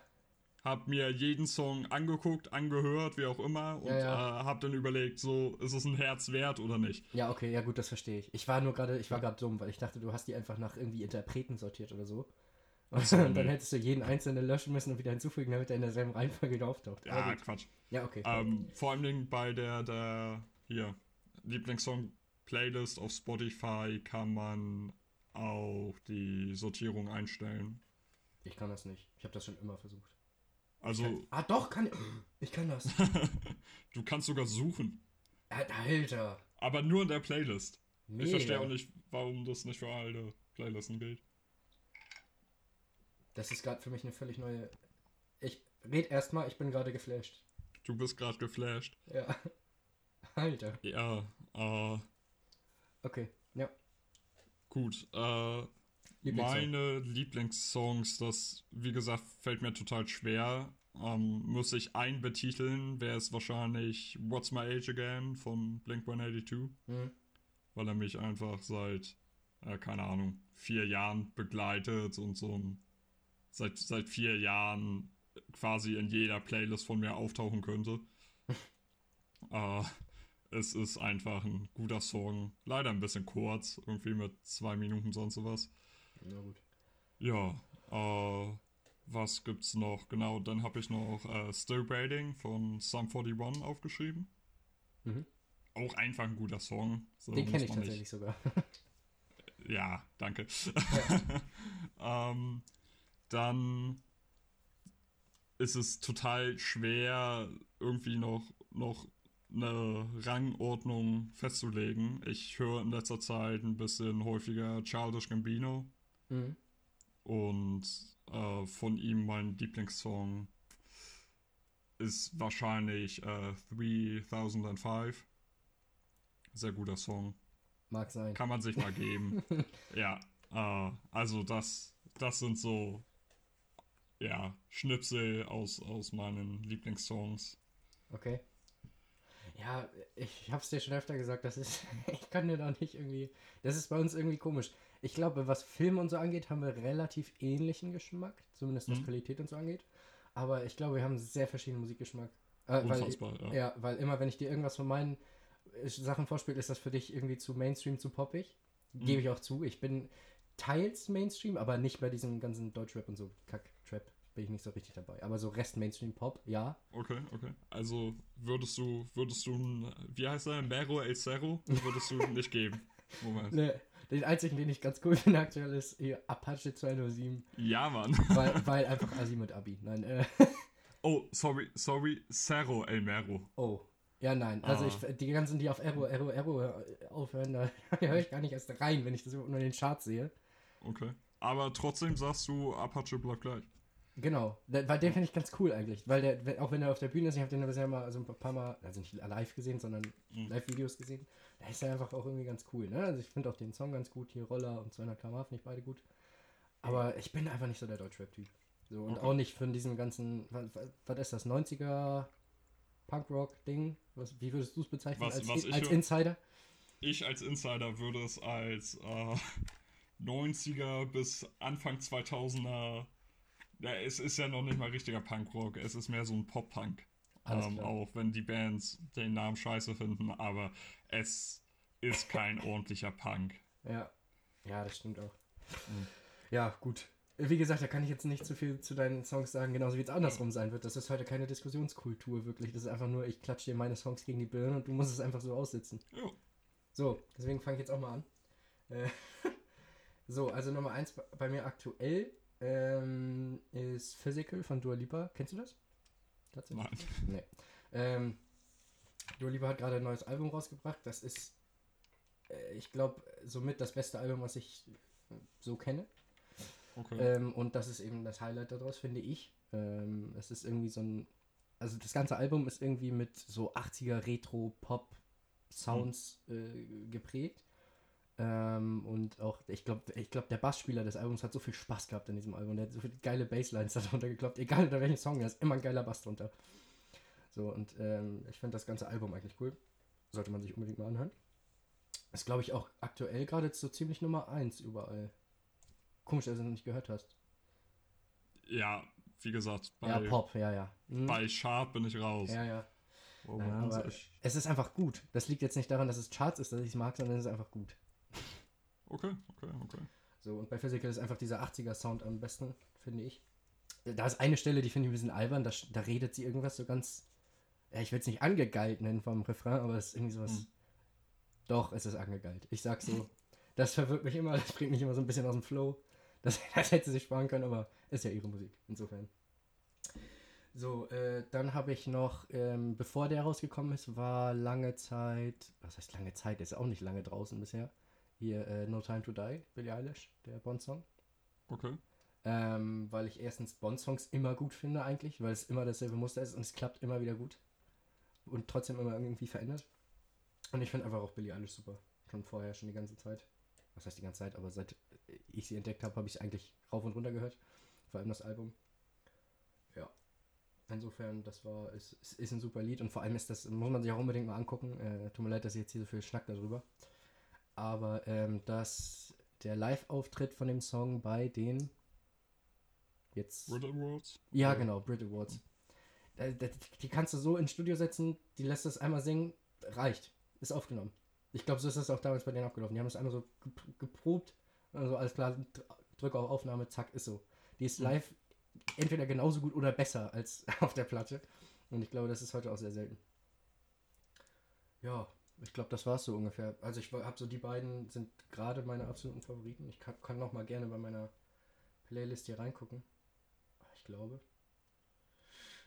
Habe mir jeden Song angeguckt, angehört, wie auch immer, und Ja, ja. Äh, habe dann überlegt, so, ist es ein Herz wert oder nicht? Ja, okay, ja gut, das verstehe ich. Ich war nur gerade, ich war gerade dumm, weil ich dachte, du hast die einfach nach irgendwie Interpreten sortiert oder so. Und so, dann nee. hättest du jeden einzelnen löschen müssen und wieder hinzufügen, damit er in derselben Reihenfolge wieder auftaucht. Ja, gut. Quatsch. ja okay. Ähm, vor allen Dingen bei der, der, hier, Lieblingssong Playlist auf Spotify kann man auch die Sortierung einstellen. Ich kann das nicht. Ich habe das schon immer versucht. Also, Ah, doch, kann ich. Ich kann das. du kannst sogar suchen, Alter. aber nur in der Playlist. Mega. Ich verstehe auch nicht, warum das nicht für alle Playlisten gilt. Das ist gerade für mich eine völlig neue. Ich red erstmal, ich bin gerade geflasht. Du bist gerade geflasht. Ja. Alter. Ja, äh, Okay. Ja. gut. Äh, Lieblingssong. meine Lieblingssongs, das, wie gesagt, fällt mir total schwer. Ähm, muss ich einen betiteln, wäre es wahrscheinlich What's My Age Again von Blink 182, Hm. weil er mich einfach seit, äh, keine Ahnung, vier Jahren begleitet und so ein, seit, seit vier Jahren quasi in jeder Playlist von mir auftauchen könnte. äh, es ist einfach ein guter Song. Leider ein bisschen kurz, irgendwie mit zwei Minuten sonst sowas. Na gut. Ja, äh, was gibt's noch? Genau, dann habe ich noch äh, Still Braiding von Sum 41 aufgeschrieben. Mhm. Auch einfach ein guter Song. So Den kenne ich man nicht- tatsächlich sogar. Ja, danke. ähm, dann ist es total schwer, irgendwie noch, noch eine Rangordnung festzulegen. Ich höre in letzter Zeit ein bisschen häufiger Childish Gambino. Mhm. Und äh, von ihm mein Lieblingssong ist wahrscheinlich äh, 3005. Sehr guter Song. Mag sein. Kann man sich mal geben. ja, äh, also das, das sind so, ja, Schnipsel aus, aus meinen Lieblingssongs. Okay. Ja, ich hab's dir schon öfter gesagt, das ist, ich kann dir da nicht irgendwie, das ist bei uns irgendwie komisch. Ich glaube, was Film und so angeht, haben wir relativ ähnlichen Geschmack, zumindest was Mhm. Qualität und so angeht. Aber ich glaube, wir haben sehr verschiedenen Musikgeschmack. Äh, weil, ja. ja, weil immer, wenn ich dir irgendwas von meinen äh, Sachen vorspiele, ist das für dich irgendwie zu Mainstream, zu poppig. Mhm. Gebe ich auch zu. Ich bin teils Mainstream, aber nicht bei diesem ganzen Deutschrap und so Kack-Trap bin ich nicht so richtig dabei. Aber so Rest Mainstream Pop, ja. Okay, okay. Also würdest du, würdest du, wie heißt er, Mero El Cerro, würdest du nicht geben. Moment. Ne, den einzigen, den ich ganz cool finde aktuell, ist hier Apache 207, Ja, Mann. weil, weil einfach Asi mit Abi. Nein, äh, Oh, sorry, sorry, Cerro El Mero. oh. Ja, nein. Also Ah. ich, die ganzen, die auf Erro, Erro, Erro äh, aufhören, da höre ich gar nicht erst rein, wenn ich das überhaupt nur in den Charts sehe. Okay. Aber trotzdem sagst du, Apache bleibt gleich. Genau, weil den finde ich ganz cool eigentlich, weil der, auch wenn er auf der Bühne ist, ich habe den bisher mal so ein paar Mal, also nicht live gesehen, sondern Mhm. Live-Videos gesehen, da ist er einfach auch irgendwie ganz cool, ne? Also ich finde auch den Song ganz gut, hier Roller und 200 km finde ich beide gut. Aber ich bin einfach nicht so der Deutschrap-Typ. So, und Okay. auch nicht von diesem ganzen, was, was ist das, 90er Punkrock-Ding? Was, wie würdest du es bezeichnen Was- als, was als Insider? Ich als Insider würde es als äh, 90er bis Anfang 2000er. Ja, es ist ja noch nicht mal richtiger Punkrock, es ist mehr so ein Pop-Punk. Ähm, auch wenn die Bands den Namen scheiße finden, aber es ist kein ordentlicher Punk. Ja. Ja, das stimmt auch. Mhm. Ja, gut. Wie gesagt, da kann ich jetzt nicht zu viel zu deinen Songs sagen, genauso wie es andersrum sein wird. Das ist heute keine Diskussionskultur, wirklich. Das ist einfach nur, ich klatsche dir meine Songs gegen die Birne und du musst es einfach so aussitzen. Ja. So, deswegen fange ich jetzt auch mal an. Äh, so, also Nummer eins bei- bei mir aktuell ähm, ist Physical von Dua Lipa. Kennst du das? Tatsächlich? Nein. Nee. Ähm, Dua hat gerade ein neues Album rausgebracht. Das ist, äh, ich glaube, somit das beste Album, was ich äh, so kenne. Okay. Ähm, und das ist eben das Highlight daraus, finde ich. Ähm, es ist irgendwie so ein. Also das ganze Album ist irgendwie mit so 80er Retro-Pop-Sounds äh, geprägt. Ähm, und auch, ich glaube, ich glaub, der Bassspieler des Albums hat so viel Spaß gehabt in diesem Album. Der hat so viele geile Basslines darunter gekloppt. Egal unter welchem Song, da ist immer ein geiler Bass drunter. So, und ähm, ich finde das ganze Album eigentlich cool. Sollte man sich unbedingt mal anhören. Ist, glaube ich, auch aktuell gerade so ziemlich Nummer 1 überall. Komisch, dass du es noch nicht gehört hast. ja, wie gesagt, bei, ja, Pop, ja, ja. Mhm. bei Sharp bin ich raus. Ja, ja. Moment, Nein, aber es ist einfach gut. Das liegt jetzt nicht daran, dass es Charts ist, dass ich es mag, sondern es ist einfach gut. Okay, okay, okay. So, und bei Physical ist einfach dieser 80er-Sound am besten, finde ich. Da ist eine Stelle, die finde ich ein bisschen albern, da, da redet sie irgendwas so ganz, ja, ich will es nicht angegeilt nennen vom Refrain, aber es ist irgendwie sowas, Hm. Doch, es ist angegeilt. Ich sag so, das verwirrt mich immer, das bringt mich immer so ein bisschen aus dem Flow. Das, das hätte sie sich sparen können, aber ist ja ihre Musik, insofern. So, äh, dann habe ich noch, ähm, bevor der rausgekommen ist, war lange Zeit, was heißt lange Zeit, ist auch nicht lange draußen bisher. Hier, äh, No Time to Die, Billie Eilish, der Bond-Song. Okay. Ähm, weil ich erstens Bond-Songs immer gut finde eigentlich, weil es immer dasselbe Muster ist und es klappt immer wieder gut. Und trotzdem immer irgendwie verändert. Und ich finde einfach auch Billie Eilish super. Schon vorher, schon die ganze Zeit. Was heißt die ganze Zeit, aber seit ich sie entdeckt habe, habe ich sie eigentlich rauf und runter gehört. Vor allem das Album. Ja. Insofern, das war, es ist, ist, ein super Lied und vor allem ist das, muss man sich auch unbedingt mal angucken. Äh, tut mir leid, dass ich jetzt hier so viel schnack darüber. Aber ähm, dass der Live-Auftritt von dem Song bei den jetzt. Brit Awards? Ja, genau, Brit Awards. Die kannst du so ins Studio setzen, die lässt das einmal singen, reicht. Ist aufgenommen. Ich glaube, so ist das auch damals bei denen abgelaufen. Die haben das einmal so geprobt, also alles klar, drücke auf Aufnahme, zack, ist so. Die ist mhm. live entweder genauso gut oder besser als auf der Platte. Und ich glaube, das ist heute auch sehr selten. Ja, ich glaube, das war es so ungefähr. Also ich habe so die beiden sind gerade meine absoluten Favoriten. Ich kann, kann noch mal gerne bei meiner Playlist hier reingucken. Ich glaube.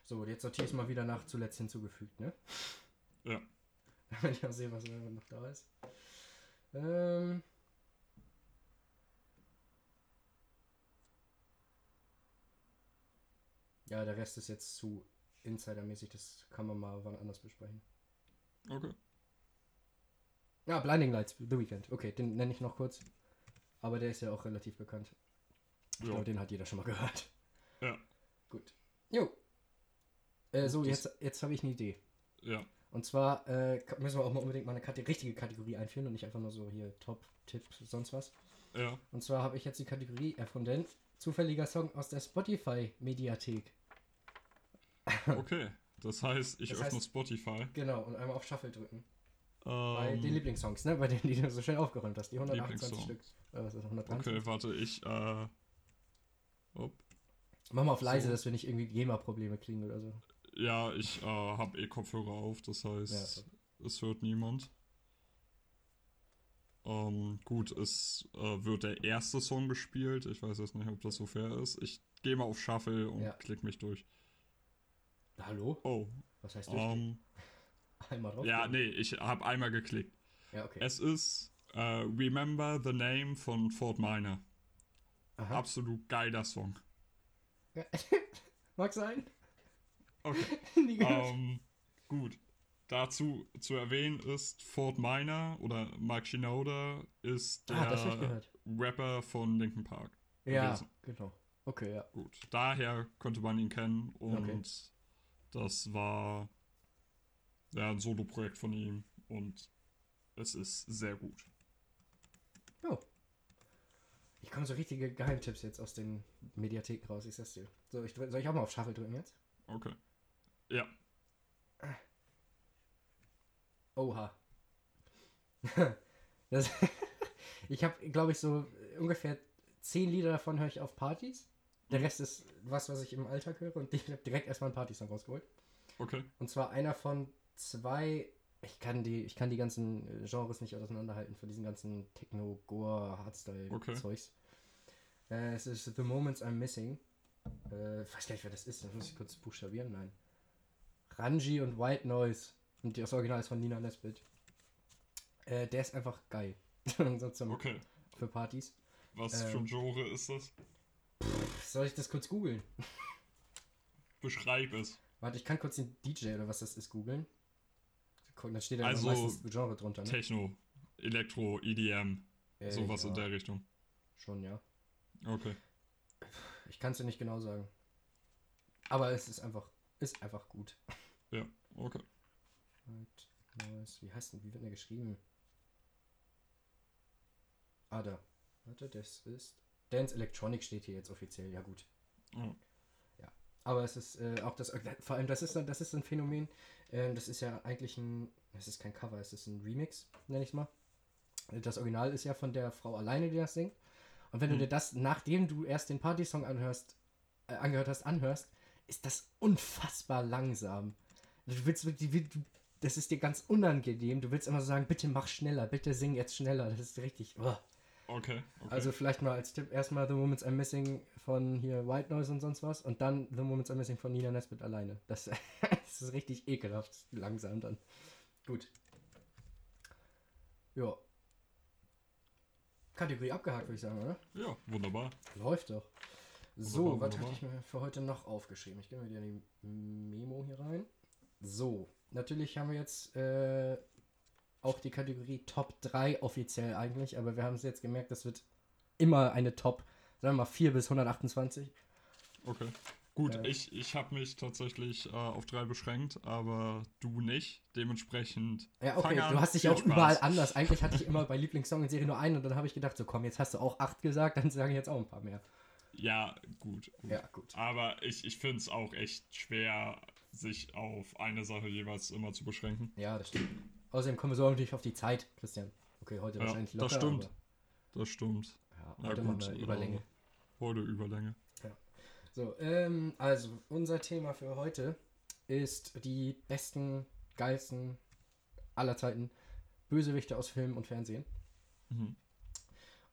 So, jetzt sortiere ich mal wieder nach zuletzt hinzugefügt, ne? Ja. Damit ich auch sehe, was noch da ist. Ähm. Ja, der Rest ist jetzt zu insidermäßig, das kann man mal wann anders besprechen. Okay. Ja, Blinding Lights, The Weekend. Okay, den nenne ich noch kurz. Aber der ist ja auch relativ bekannt. Ich glaube, den hat jeder schon mal gehört. Ja. Gut. Jo. Äh, so, das jetzt, jetzt habe ich eine Idee. Ja. Und zwar äh, müssen wir auch mal unbedingt mal eine Kate richtige Kategorie einführen und nicht einfach nur so hier Top, Tipp, sonst was. Ja. Und zwar habe ich jetzt die Kategorie erfunden: Zufälliger Song aus der Spotify-Mediathek. Okay, das heißt, ich das öffne heißt, Spotify. Genau, und einmal auf Shuffle drücken. Bei den ähm, Lieblingssongs, ne? Bei denen, die du so schnell aufgeräumt hast. Die 128 Stück. Äh, was ist das, 123? Okay, warte, ich, äh. Op. Mach mal auf leise, so. dass wir nicht irgendwie GEMA-Probleme kriegen oder so. Ja, ich äh, habe eh Kopfhörer auf, das heißt, ja, es hört niemand. Ähm, gut, es äh, wird der erste Song gespielt. Ich weiß jetzt nicht, ob das so fair ist. Ich gehe mal auf Shuffle und ja. klick mich durch. Hallo? Oh. Was heißt durch? Ähm, einmal drauf? Ja, nee, ich habe einmal geklickt. Ja, okay. Es ist uh, Remember the Name von Fort Minor. Aha. Absolut geiler Song. Ja. Mag sein. Okay. um, ähm, gut. Dazu zu erwähnen ist Fort Minor oder Mike Shinoda ist der ah, Rapper von Linkin Park. Ja, gewesen. genau. Okay, ja. Gut. Daher könnte man ihn kennen und okay. das war ja, ein Solo-Projekt von ihm und es ist sehr gut. Oh. Ich komme so richtige Geheimtipps jetzt aus den Mediatheken raus, ich sag's dir. So, ich, soll ich auch mal auf Shuffle drücken jetzt? Okay. Ja. Oha. das, ich habe, glaube ich, so ungefähr zehn Lieder davon höre ich auf Partys. Der Rest ist was, was ich im Alltag höre und ich habe direkt erstmal einen Partysong rausgeholt. Okay. Und zwar einer von zwei. Ich kann die, ich kann die ganzen Genres nicht auseinanderhalten von diesen ganzen Techno, Gore, Hardstyle-Zeugs. Okay. Äh, es ist The Moments I'm Missing. Äh, ich weiß gar nicht, wer das ist. Das muss ich kurz buchstabieren. Nein. Ranji und White Noise. Und das Original ist von Nina Nesbitt. Äh, der ist einfach geil. okay. Für Partys. Was ähm, für ein Genre ist das? Pff, soll ich das kurz googeln? Beschreib es. Warte, ich kann kurz den DJ oder was das ist googeln. Da steht ja also, meistens Genre drunter. Ne? Techno, Elektro, EDM, äh, sowas ja. in der Richtung. Schon, ja. Okay. Ich kann es dir nicht genau sagen. Aber es ist einfach, ist einfach gut. Ja, okay. Wie heißt denn, wie wird der geschrieben? Ah, da. Warte, das ist. Dance Electronic steht hier jetzt offiziell, ja gut. Oh. Ja. Aber es ist äh, auch das, vor allem das ist, das ist ein Phänomen, äh, das ist ja eigentlich ein, es ist kein Cover, es ist ein Remix, nenne ich es mal. Das Original ist ja von der Frau alleine, die das singt. Und wenn hm. du dir das, nachdem du erst den Party-Song anhörst, äh, angehört hast, anhörst, ist das unfassbar langsam. Du willst, du, das ist dir ganz unangenehm. Du willst immer so sagen, bitte mach schneller, bitte sing jetzt schneller. Das ist richtig. Oh. Okay, okay. Also vielleicht mal als Tipp erstmal The Moments I'm Missing von hier White Noise und sonst was und dann The Moments I'm Missing von Nina Nesbitt alleine. Das, das ist richtig ekelhaft, langsam dann. Gut. Ja. Kategorie abgehakt, würde ich sagen, oder? ja, wunderbar. Läuft doch. So, Wunderbar, was hatte wunderbar. ich mir für heute noch aufgeschrieben? Ich gehe mal wieder in die Memo hier rein. So, natürlich haben wir jetzt äh, auch die Kategorie Top 3 offiziell eigentlich, aber wir haben es jetzt gemerkt, das wird immer eine Top, sagen wir mal 4 bis 128. Okay. Gut, Äh. ich, ich habe mich tatsächlich äh, auf drei beschränkt, aber du nicht. Dementsprechend. Ja, okay, an. du hast dich auch Spaß. überall anders. Eigentlich hatte ich immer bei Lieblingssong in Serie nur einen und dann habe ich gedacht, so komm, jetzt hast du auch 8 gesagt, dann sage ich jetzt auch ein paar mehr. Ja, gut. gut. Ja, gut. Aber ich, ich finde es auch echt schwer, sich auf eine Sache jeweils immer zu beschränken. Ja, das stimmt. Außerdem kommen wir so natürlich auf die Zeit, Christian. Okay, heute Ja, wahrscheinlich das locker. stimmt. Das stimmt. Ja, Ja, heute gut, machen wir äh, Überlänge. Heute Überlänge. So, ähm, also unser Thema für heute ist die besten, geilsten aller Zeiten Bösewichte aus Film und Fernsehen. Mhm.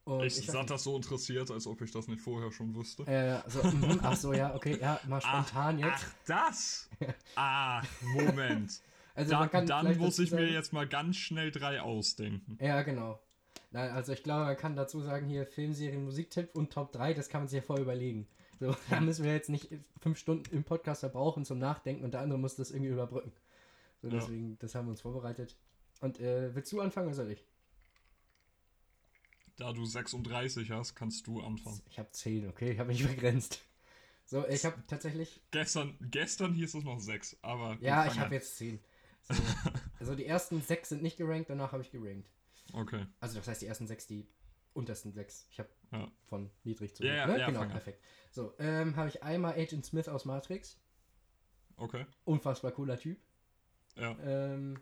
Und Ich weiß sag das so interessiert, als ob ich das nicht vorher schon wüsste. Äh, so, mhm, ach so, ja, okay, ja, mal spontan jetzt. Ach, das? Ach, Moment. Also Da, man kann dann muss ich mir sagen- jetzt mal ganz schnell drei ausdenken. Ja, genau. Nein, also ich glaube, man kann dazu sagen, hier Filmserien, Musiktipp und Top 3, das kann man sich ja voll überlegen. So, da müssen wir jetzt nicht fünf Stunden im Podcast verbrauchen zum Nachdenken und der andere muss das irgendwie überbrücken. So, Ja. deswegen, das haben wir uns vorbereitet. Und äh, willst du anfangen oder soll ich? Da du 36 hast, kannst du anfangen. Ich habe 10, okay, ich habe mich begrenzt. So, ich habe tatsächlich, Gestern, gestern hieß es noch 6, aber. ja, ich habe jetzt 10. So, also die ersten 6 sind nicht gerankt, danach habe ich gerankt. Okay. Also das heißt die ersten 6, die untersten 6. Ich habe Ja. von niedrig zu Ja, ja, ne? ja, Genau, perfekt. So, ähm, habe ich einmal Agent Smith aus Matrix. Okay. Unfassbar cooler Typ. Ja. Ähm,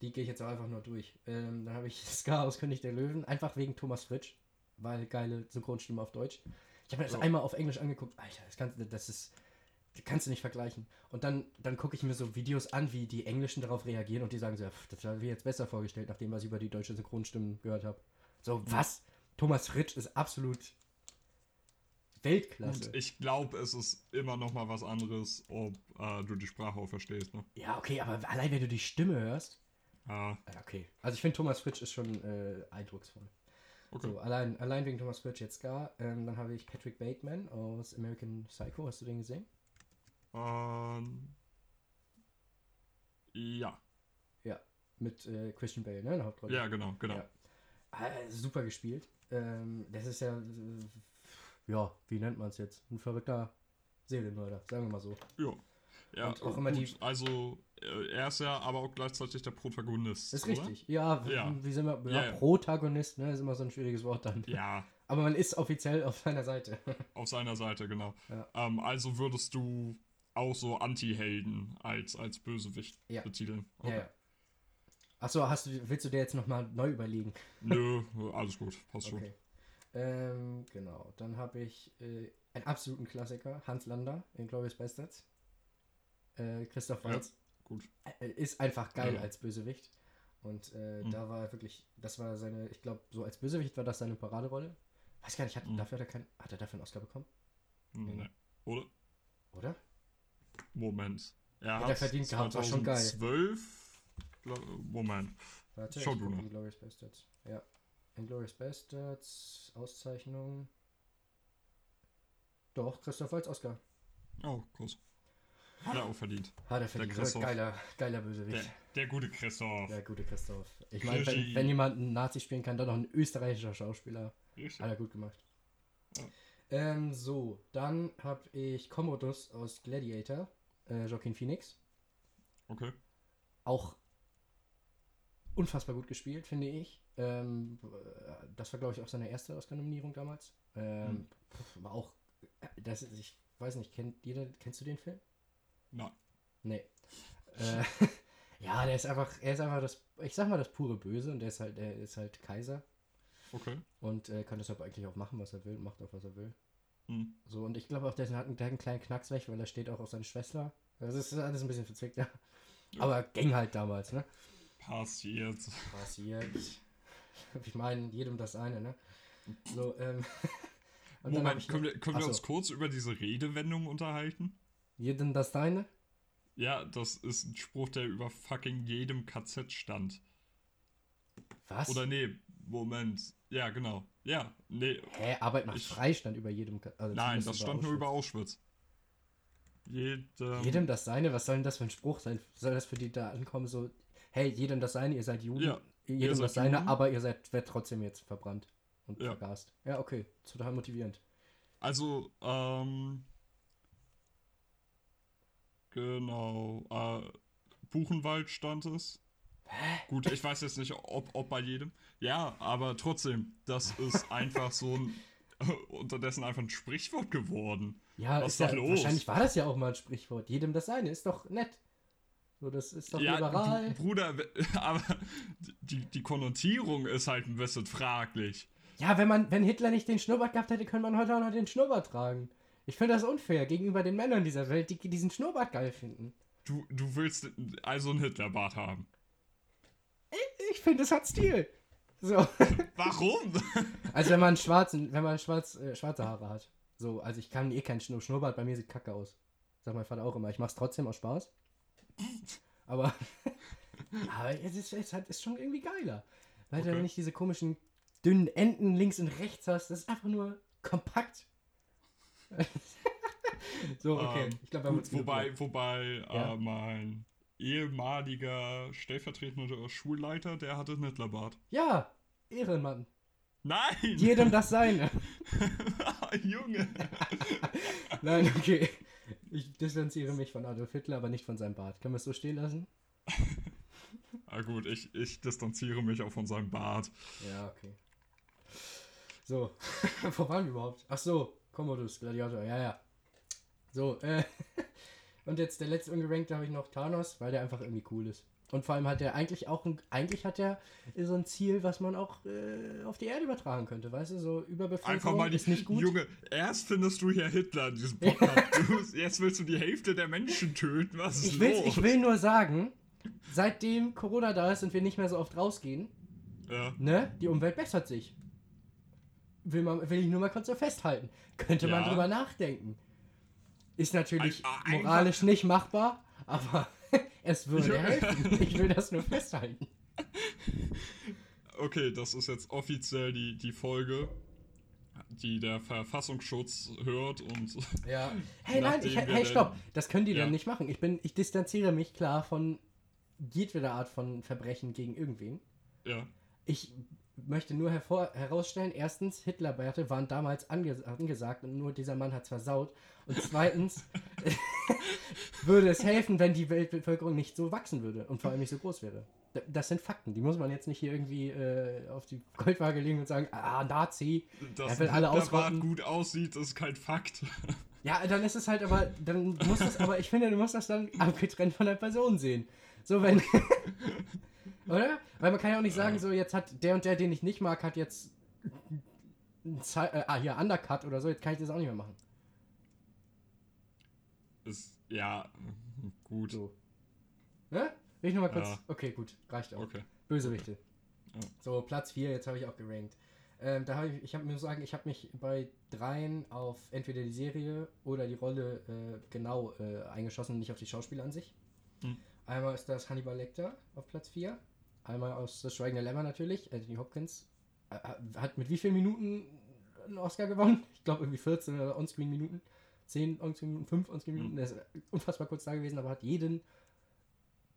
die gehe ich jetzt auch einfach nur durch. Ähm, dann habe ich Scar aus König der Löwen, einfach wegen Thomas Fritsch, weil geile Synchronstimme auf Deutsch. Ich habe mir das Ja. einmal auf Englisch angeguckt. Alter, das, kann, das ist. Kannst du nicht vergleichen. Und dann, dann gucke ich mir so Videos an, wie die Englischen darauf reagieren und die sagen so, ja, pff, das habe ich jetzt besser vorgestellt, nachdem was ich über die deutsche Synchronstimmen gehört habe. So, was? Thomas Fritsch ist absolut Weltklasse. Und ich glaube, es ist immer noch mal was anderes, ob äh, du die Sprache auch verstehst. Ne? Ja, okay, aber allein wenn du die Stimme hörst. Ja, okay. Also ich finde Thomas Fritsch ist schon äh, eindrucksvoll. okay. So, allein, allein wegen Thomas Fritsch jetzt gar. Ähm, dann habe ich Patrick Bateman aus American Psycho. Hast du den gesehen? Ähm, ja. Ja. Mit äh, Christian Bale, ne? In der Hauptrolle. Ja, genau, genau. Ja. Ah, super gespielt. Ähm, das ist ja. Äh, ja, wie nennt man es jetzt? Ein verrückter Serienmörder, sagen wir mal so. Ja. Ja, Und auch immer gut, die- Also, äh, er ist ja aber auch gleichzeitig der Protagonist. Ist oder? richtig. Ja, Ja. wie sind wir? Ja, ja. Protagonist, ne? Ist immer so ein schwieriges Wort dann. Ja, Aber man ist offiziell auf seiner Seite. auf seiner Seite, genau. Ja. Ähm, also würdest du auch so Anti-Helden als, als Bösewicht Ja. betiteln. Ja, ja. Achso, hast du, willst du dir jetzt nochmal neu überlegen? Nö, alles gut, passt schon. Okay. Ähm, genau. Dann habe ich äh, einen absoluten Klassiker, Hans Lander in Glorious Bastards. Äh, Christoph Ja. Waltz Gut. äh, ist einfach geil Ja. als Bösewicht. Und äh, Mhm. da war wirklich, das war seine, ich glaube, so als Bösewicht war das seine Paraderolle. Weiß gar nicht, hat, Mhm. dafür hat er, kein, hat er dafür einen Oscar bekommen? Nee. Oder? Oder? Moment. Er Ja, hat der verdient gehabt, war schon geil. 2012. glaub- Moment. Warte, Schau du noch. Inglourious Bastards. Ja. Inglourious Bastards, Auszeichnung. Doch, Christoph Waltz Oscar. Oh, groß. Hat er auch verdient. Hat er verdient. Christoph. Geiler, geiler Der, Bösewicht. der gute Christoph. Der gute Christoph. Ich meine, wenn, wenn jemand einen Nazi spielen kann, dann noch ein österreichischer Schauspieler. Richtig. Hat er gut gemacht. Ja. Ähm, so, dann habe ich Commodus aus Gladiator, äh, Joaquin Phoenix. Okay. Auch unfassbar gut gespielt, finde ich. Ähm, das war, glaube ich, auch seine erste Oscar-Nominierung damals. Ähm, Hm. War auch, äh, das ist, ich weiß nicht, kennt jeder, kennst du den Film? Nein. Nee. äh, ja, der ist einfach, er ist einfach das, ich sag mal, das pure Böse und der ist halt, der ist halt Kaiser Okay. und äh, kann deshalb eigentlich auch machen, was er will, macht auch, was er will. Hm. So, und ich glaube auch, der hat, einen, der hat einen kleinen Knacks weg, weil er steht auch auf seine Schwester. Das ist alles ein bisschen verzwickt, ja. Aber ging halt damals, ne? Passiert. Passiert. Ich meine, jedem das eine, ne? So, ähm. Moment, ich können wir, können wir uns so. kurz über diese Redewendung unterhalten? Jedem das deine? Ja, das ist ein Spruch, der über fucking jedem KZ stand. Was? Oder nee, Moment. Ja, genau. Ja, nee. Hä, Arbeit macht Ich- Freistand über jedem. Also Nein, das stand nur über Auschwitz. Jedem. Jedem das seine, was soll denn das für ein Spruch sein? Soll das für die da ankommen, so, hey, jedem das seine, ihr seid Juden, Ja, jedem ihr das seid seine, Juden. aber ihr seid, werdet trotzdem jetzt verbrannt und Ja. vergast. Ja, okay, total motivierend. Also, ähm. Genau. Äh, Buchenwald stand es. Gut, ich weiß jetzt nicht, ob, ob bei jedem. Ja, aber trotzdem, das ist einfach so ein. unterdessen einfach ein Sprichwort geworden. Ja, Was ist ist ja, da los? wahrscheinlich war das ja auch mal ein Sprichwort. Jedem das seine, ist doch nett. So, das ist doch ja, liberal. Bruder, aber die, die Konnotierung ist halt ein bisschen fraglich. Ja, wenn man, wenn Hitler nicht den Schnurrbart gehabt hätte, könnte man heute auch noch den Schnurrbart tragen. Ich finde das unfair gegenüber den Männern dieser Welt, die diesen Schnurrbart geil finden. Du, du willst also einen Hitlerbart haben. Ich finde, es hat Stil. So. Warum? Also wenn man schwarzen, wenn man schwarz, äh, schwarze Haare hat. So, also ich kann eh keinen Schnur Schnurrbart, bei mir sieht kacke aus. Sagt mein Vater auch immer. Ich mach's trotzdem aus Spaß. Aber, aber es ist, es hat, ist schon irgendwie geiler. Weil du Okay. nicht diese komischen dünnen Enden links und rechts hast. Das ist einfach nur kompakt. so, okay. Ähm, ich glaube, wir haben Gut, uns genug wobei, wobei Ja. äh, mein ehemaliger stellvertretender Schulleiter, der hatte einen Hitlerbart. Ja, Ehrenmann. Nein! Jedem das seine. Junge! Nein, okay. Ich distanziere mich von Adolf Hitler, aber nicht von seinem Bart. Können wir es so stehen lassen? Ah gut, ich, ich distanziere mich auch von seinem Bart. Ja, okay. So, wo waren wir überhaupt? Ach so, Commodus, Gladiator, ja, ja. So, äh, und jetzt der letzte ungerankte habe ich noch Thanos, weil der einfach irgendwie cool ist. Und vor allem hat er eigentlich auch ein, eigentlich hat er so ein Ziel, was man auch äh, auf die Erde übertragen könnte, weißt du, so Überbevölkerung Einfach mal die. ist nicht gut. Junge, erst findest du hier Hitler in diesem Podcast. Jetzt willst du die Hälfte der Menschen töten. Was ist Ich will, los? ich will nur sagen, seitdem Corona da ist und wir nicht mehr so oft rausgehen, Ja. ne, die Umwelt bessert sich. Will, man, will ich nur mal kurz so festhalten. Könnte man Ja. drüber nachdenken. Ist natürlich Ein- einfach- moralisch nicht machbar, aber es würde helfen. Ich will das nur festhalten. Okay, das ist jetzt offiziell die, die Folge, die der Verfassungsschutz hört und. Ja. Hey, nein, ich, hey, stopp. Das können die Ja. dann nicht machen. Ich, bin, ich distanziere mich klar von jedweder Art von Verbrechen gegen irgendwen. Ja. Ich möchte nur hervor, herausstellen, erstens, Hitlerbärte waren damals ange angesagt und nur dieser Mann hat's versaut. Und zweitens würde es helfen, wenn die Weltbevölkerung nicht so wachsen würde und vor allem nicht so groß wäre. Das sind Fakten, die muss man jetzt nicht hier irgendwie äh, auf die Goldwaage legen und sagen, ah, Nazi. Dass Er will alle ausrotten. gut aussieht, ist kein Fakt. Ja, dann ist es halt aber, dann muss das, aber ich finde, du musst das dann abgetrennt von der Person sehen. So, wenn. Oder? Weil man kann ja auch nicht sagen, so, jetzt hat der und der, den ich nicht mag, hat jetzt. ein Ze- Äh, ah, hier, Undercut oder so, jetzt kann ich das auch nicht mehr machen. Ist, ja, gut. So. Ne? Will ich nochmal kurz. Ja. Okay, gut, reicht auch. Okay. Bösewichte. Ja. So, Platz 4, jetzt habe ich auch gerankt. Ähm, da habe ich, ich habe mir sagen, ich habe mich bei dreien auf entweder die Serie oder die Rolle äh, genau äh, eingeschossen und nicht auf die Schauspieler an sich. Hm. Einmal ist das Hannibal Lecter auf Platz 4. Einmal aus Das Schweigende Lämmer natürlich, Anthony Hopkins. Äh, Hat mit wie vielen Minuten einen Oscar gewonnen? Ich glaube irgendwie 14 oder On-Screen-Minuten. 10 On-Screen-Minuten, 5 On-Screen-Minuten. Hm. Der ist unfassbar kurz da gewesen, aber hat jeden.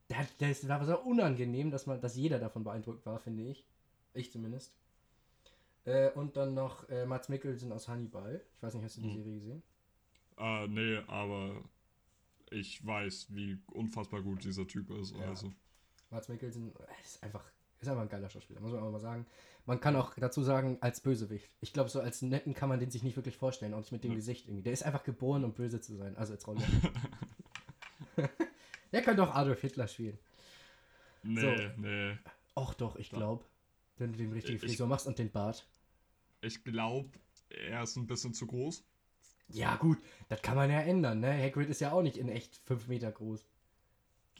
Der, der ist, war so unangenehm, dass, man, dass jeder davon beeindruckt war, finde ich. Ich zumindest. Äh, und dann noch äh, Mats Mikkelsen aus Hannibal. Ich weiß nicht, hast du die Hm. Serie gesehen? Äh, nee, aber ich weiß, wie unfassbar gut dieser Typ ist. Ja. Also. Mats Mikkelsen äh, ist einfach, ist einfach ein geiler Schauspieler, muss man aber mal sagen. Man kann auch dazu sagen, als Bösewicht. Ich glaube, so als netten kann man den sich nicht wirklich vorstellen, auch nicht mit dem Ja. Gesicht irgendwie. Der ist einfach geboren, um böse zu sein, also als Rolle. Der könnte auch Adolf Hitler spielen. Nee, nee. Och doch, ich glaube. Wenn du den richtige Ich- Frisur machst und den Bart. Ich glaube, er ist ein bisschen zu groß. Ja, gut, das kann man ja ändern, ne? Hagrid ist ja auch nicht in echt 5 Meter groß.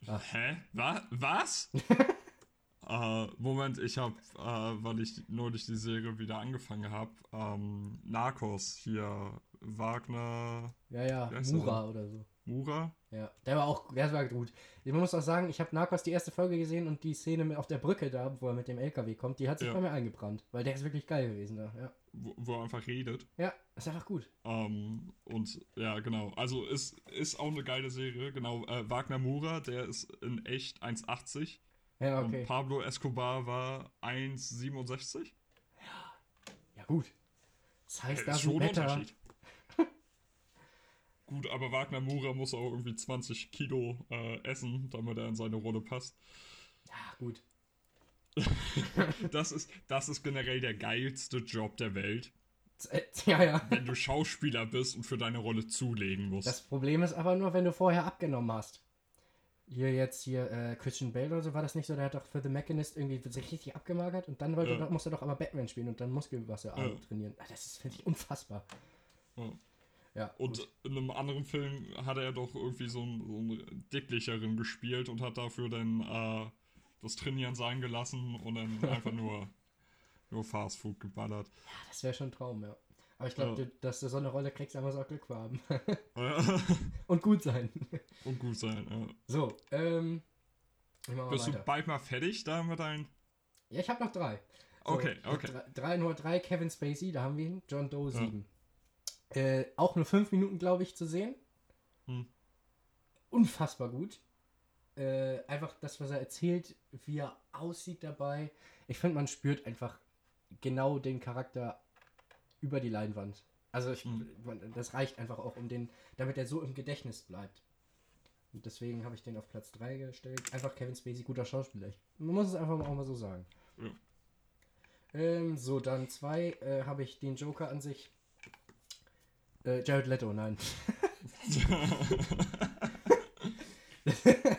Ach. Hä? Wa was? äh, Moment, ich habe, äh, weil ich neulich die Serie wieder angefangen habe, ähm, Narcos hier, Wagner, Ja, ja, Mura oder so. Mura. Ja, der war auch, der war gut. Man muss auch sagen, ich habe Narcos die erste Folge gesehen und die Szene auf der Brücke da, wo er mit dem LKW kommt, die hat sich Ja. bei mir eingebrannt, weil der ist wirklich geil gewesen da. Ja, Wo, wo er einfach redet. ja ist einfach gut. Ähm, und ja, genau. Also ist, ist auch eine geile Serie. Genau, äh, Wagner Mura, der ist in echt 1,80. Ja, okay. Und Pablo Escobar war 1,67. Ja, gut. Das heißt, da ist schon ein. Unterschied. Gut, aber Wagner Mura muss auch irgendwie 20 Kilo äh, essen, damit er in seine Rolle passt. Ja, gut. Das ist, das ist generell der geilste Job der Welt, Ja, ja. wenn du Schauspieler bist und für deine Rolle zulegen musst. Das Problem ist aber nur, wenn du vorher abgenommen hast. Hier jetzt hier äh, Christian Bale oder so war das nicht so, der hat doch für The Mechanist irgendwie sich richtig abgemagert und dann wollte Ja. doch, musste er doch aber Batman spielen und dann Muskelwasser Ja. trainieren. Ah, Das ist finde ich unfassbar. Ja. Ja. Und gut. in einem anderen Film hat er doch irgendwie so einen, so einen dicklicheren gespielt und hat dafür dann äh, das Trainieren sein gelassen und dann einfach nur, nur Fast Food geballert. das wäre schon ein Traum, ja. Aber ich glaube, Ja. dass du so eine Rolle kriegst, da muss auch Glück haben. Ja. und gut sein. und gut sein, ja. So, ähm. Ich mach mal Bist du bald mal fertig da mit deinen. Ja, ich habe noch drei. So, Okay, okay. Drei, drei, nur drei, Kevin Spacey, da haben wir ihn. John Doe 7. Äh, auch nur fünf Minuten, glaube ich, zu sehen. Hm. Unfassbar gut. Äh, einfach das, was er erzählt, wie er aussieht dabei. Ich finde, man spürt einfach genau den Charakter über die Leinwand. Also ich, Hm. man, das reicht einfach auch, um den, damit er so im Gedächtnis bleibt. Und deswegen habe ich den auf Platz 3 gestellt. Einfach Kevin Spacey, guter Schauspieler. Man muss es einfach auch mal so sagen. Ja. Ähm, so, dann zwei äh, habe ich den Joker an sich. Äh, Jared Leto, nein.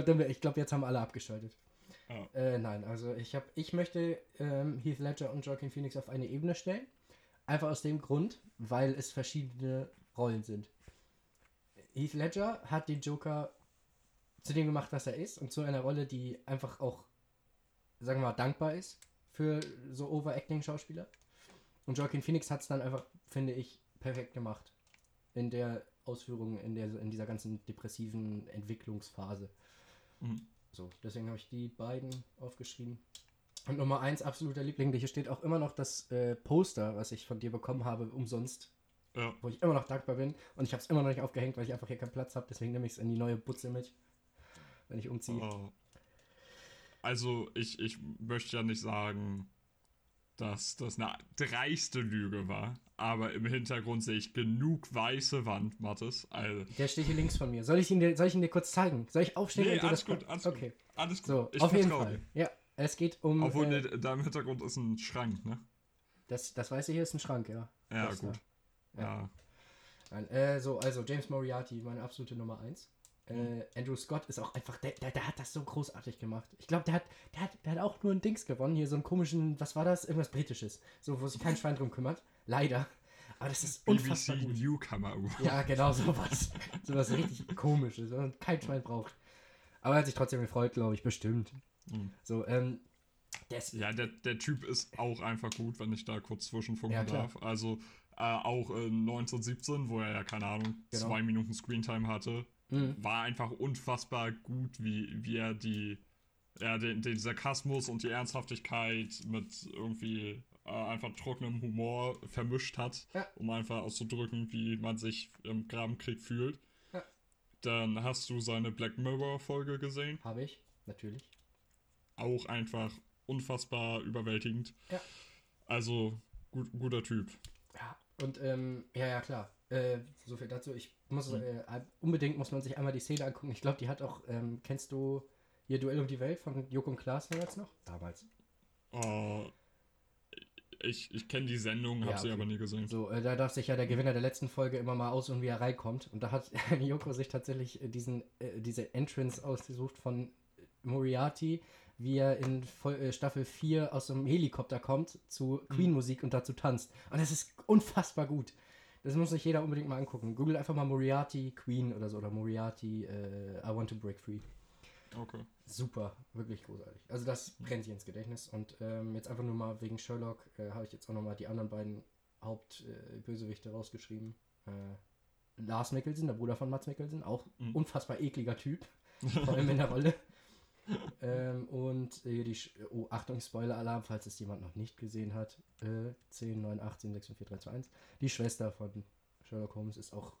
ich glaube, ich glaub, jetzt haben alle abgeschaltet. Ja. Äh, nein, also ich habe, ich möchte ähm, Heath Ledger und Joaquin Phoenix auf eine Ebene stellen. Einfach aus dem Grund, weil es verschiedene Rollen sind. Heath Ledger hat den Joker zu dem gemacht, was er ist und zu einer Rolle, die einfach auch, sagen wir mal, dankbar ist für so Overacting-Schauspieler. Und Joaquin Phoenix hat es dann einfach, finde ich, perfekt gemacht. In der Ausführung, in, der, in dieser ganzen depressiven Entwicklungsphase. Mhm. So, deswegen habe ich die beiden aufgeschrieben. Und Nummer eins, absoluter Liebling, hier steht auch immer noch das äh, Poster, was ich von dir bekommen habe, umsonst, ja. wo ich immer noch dankbar bin. Und ich habe es immer noch nicht aufgehängt, weil ich einfach hier keinen Platz habe. Deswegen nehme ich es in die neue Butze mit, wenn ich umziehe. Äh, Also, ich, ich möchte ja nicht sagen, dass das eine dreiste Lüge war, aber im Hintergrund sehe ich genug weiße Wand, Mattes. Also, Der steht hier links von mir. Soll ich ihn dir, soll ich ihn dir kurz zeigen? Soll ich aufstehen nee, alles gut, alles Okay. gut. Alles gut. So, ich auf jeden Fall. Ja, es geht um. Obwohl, äh, nee, da im Hintergrund ist ein Schrank, ne? das, das weiße hier ist ein Schrank, ja. Ja, Das gut. da. Ja. Nein, äh, so, also James Moriarty, meine absolute Nummer 1. Mhm. Äh, Andrew Scott ist auch einfach, der, der, der hat das so großartig gemacht. Ich glaube, der hat, der, hat, der hat auch nur ein Dings gewonnen, hier so einen komischen, was war das? Irgendwas Britisches. So, wo sich kein Schwein drum kümmert. Leider. Aber das ist unfassbar BBC gut. Newcomer Award. Ja, genau, sowas. sowas richtig komisches, was kein Schwein braucht. Aber er hat sich trotzdem gefreut, glaube ich, bestimmt. Mhm. So, ähm, der ist, Ja, der, der Typ ist auch einfach gut, wenn ich da kurz zwischenfunken Ja, darf. Also äh, auch in 1917, wo er ja, keine Ahnung, Genau. zwei Minuten Screentime hatte, Mhm. war einfach unfassbar gut, wie, wie er die, ja, den, den Sarkasmus und die Ernsthaftigkeit mit irgendwie äh, einfach trockenem Humor vermischt hat, Ja. um einfach auszudrücken, wie man sich im Grabenkrieg fühlt. Ja. Dann hast du seine Black Mirror-Folge gesehen. habe ich, natürlich. Auch einfach unfassbar überwältigend. Ja. Also, gut, guter Typ. Ja, und ähm, ja, ja, klar. Äh, so viel dazu. Ich muss, Mhm. äh, unbedingt muss man sich einmal die Szene angucken. Ich glaube, die hat auch, ähm, kennst du hier Duell um die Welt von Joko und Klaas damals noch? Damals. Äh, ich ich kenne die Sendung, habe Ja, sie okay. aber nie gesehen. So, äh, da darf sich ja der Gewinner der letzten Folge immer mal aussuchen, wie er reinkommt. Und da hat Joko sich tatsächlich äh, diesen, äh, diese Entrance ausgesucht von Moriarty, wie er in Vol äh, Staffel 4 aus einem Helikopter kommt zu Queen-Musik und dazu tanzt. Und das ist unfassbar gut. Das muss sich jeder unbedingt mal angucken. Google einfach mal Moriarty Queen oder so oder Moriarty äh, I Want to Break Free. Okay. Super, wirklich großartig. Also das brennt sich ins Gedächtnis. Und ähm, jetzt einfach nur mal wegen Sherlock äh, habe ich jetzt auch nochmal die anderen beiden Hauptbösewichte äh, rausgeschrieben. Äh, Lars Mikkelsen, der Bruder von Mats Mikkelsen, auch mhm. unfassbar ekliger Typ. Vor allem in der Rolle. Ähm, und äh, die, Sch oh, Achtung, Spoiler-Alarm, falls es jemand noch nicht gesehen hat. Äh, 10, 9, 8, 7, 6, 5, 4, 3, 2, 1. Die Schwester von Sherlock Holmes ist auch.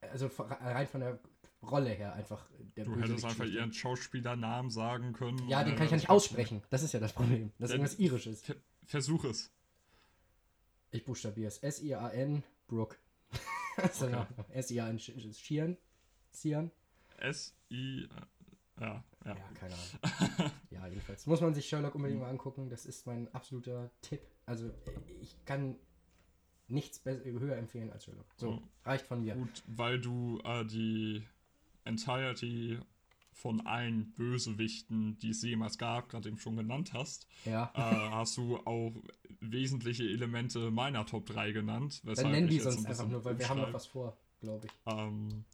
Also rein von der Rolle her einfach der Du hättest einfach ihren Schauspielernamen sagen können. Ja, den kann ich ja nicht aussprechen. Das ist ja das Problem. Das ist irgendwas Irisches. Versuch es. Ich buchstabiere es. S-I-A-N, Brooke. okay. S-I-A-N, Shian. Sian. S-I. Ja, ja. Ja, keine Ahnung. ja, jedenfalls. Muss man sich Sherlock unbedingt mal angucken. Das ist mein absoluter Tipp. Also, ich kann nichts höher empfehlen als Sherlock. So, oh. reicht von mir. Gut, weil du äh, die Entirety von allen Bösewichten, die es jemals gab, gerade eben schon genannt hast, ja. äh, hast du auch wesentliche Elemente meiner Top 3 genannt. Dann nennen die sonst ein einfach nur, weil wir haben noch was vor, glaube ich. Ähm,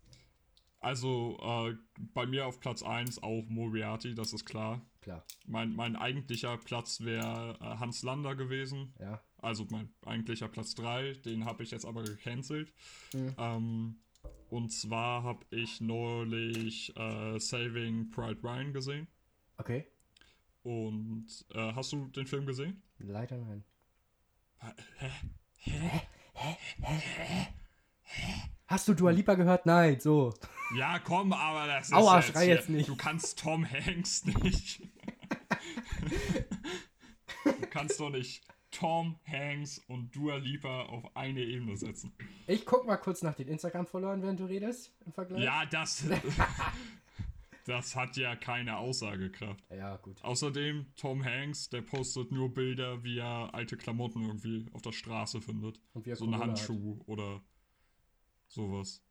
also äh, bei mir auf Platz 1 auch Moriarty, das ist klar. Klar. Mein, mein eigentlicher Platz wäre äh, Hans Lander gewesen. Ja. Also mein eigentlicher Platz 3, den habe ich jetzt aber gecancelt. Mhm. Ähm, und zwar habe ich neulich äh, Saving Pride Ryan gesehen. Okay. Und äh, hast du den Film gesehen? Leider nein. Hä? Hä? Hä? Hä? Hast du Dua Lipa gehört? Nein, so. Ja, komm, aber das ist. Aua, jetzt schrei jetzt nicht. Du kannst Tom Hanks nicht. du kannst doch nicht Tom Hanks und Dua Lipa auf eine Ebene setzen. Ich guck mal kurz nach den Instagram-Followern, während du redest, im Vergleich. Ja, das. das hat ja keine Aussagekraft. Ja, gut. Außerdem, Tom Hanks, der postet nur Bilder, wie er alte Klamotten irgendwie auf der Straße findet. Und wie er so einen Handschuh hat. oder sowas.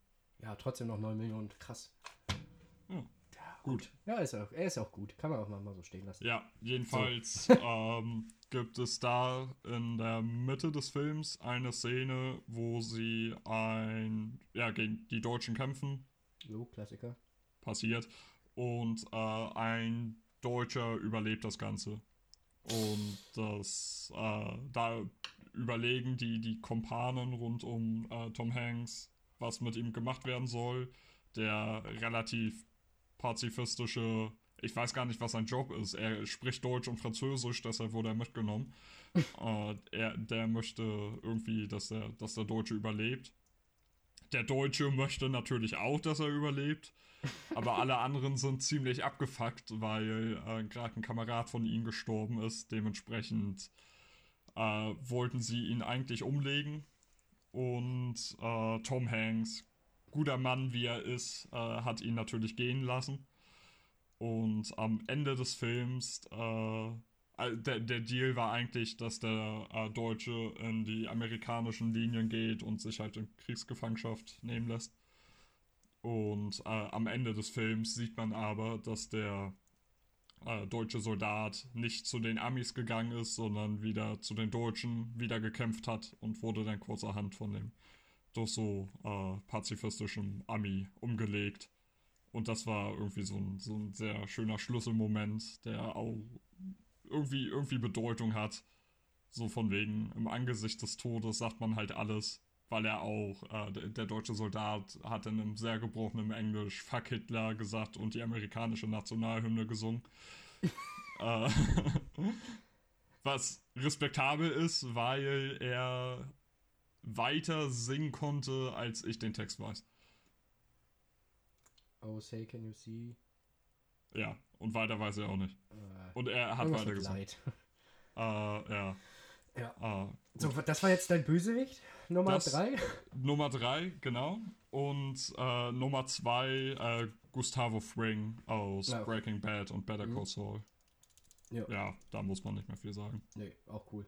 Ja, trotzdem noch 9 Millionen, krass. Ja. Gut. Ja, ist auch, er ist auch gut. Kann man auch mal so stehen lassen. Ja, jedenfalls so. ähm, gibt es da in der Mitte des Films eine Szene, wo sie ein, ja, gegen die Deutschen kämpfen. Jo, Klassiker. Passiert. Und äh, ein Deutscher überlebt das Ganze. Und das, äh, da überlegen die, die Kompanen rund um äh, Tom Hanks, was mit ihm gemacht werden soll. Der relativ pazifistische, ich weiß gar nicht, was sein Job ist. Er spricht Deutsch und Französisch, deshalb wurde er mitgenommen. äh, er, der möchte irgendwie, dass der, dass der Deutsche überlebt. Der Deutsche möchte natürlich auch, dass er überlebt. Aber alle anderen sind ziemlich abgefuckt, weil äh, gerade ein Kamerad von ihnen gestorben ist. Dementsprechend äh, wollten sie ihn eigentlich umlegen. Und äh, Tom Hanks guter Mann, wie er ist, äh, hat ihn natürlich gehen lassen. Und am Ende des Films, äh, der, der Deal war eigentlich, dass der äh, Deutsche in die amerikanischen Linien geht und sich halt in Kriegsgefangenschaft nehmen lässt. Und äh, am Ende des Films sieht man aber, dass der äh, deutsche Soldat nicht zu den Amis gegangen ist, sondern wieder zu den Deutschen wieder gekämpft hat und wurde dann kurzerhand von dem durch so äh, pazifistischem Ami umgelegt. Und das war irgendwie so ein, so ein sehr schöner Schlüsselmoment, der auch irgendwie, irgendwie Bedeutung hat. So von wegen, im Angesicht des Todes sagt man halt alles, weil er auch, äh, der, deutsche Soldat hat in einem sehr gebrochenen Englisch Fuck Hitler gesagt und die amerikanische Nationalhymne gesungen. äh, was respektabel ist, weil er weiter singen konnte, als ich den Text weiß. Oh, say, can you see? Ja, und weiter weiß er auch nicht. Uh, und er hat weiter gesagt. Äh, ja. Ja. Uh, so, das war jetzt dein Bösewicht? Nummer 3? Nummer 3, genau. Und äh, Nummer 2, äh, Gustavo Fring aus ja. Breaking Bad und Better mhm. Call Saul. Ja. ja, da muss man nicht mehr viel sagen. Nee, auch cool.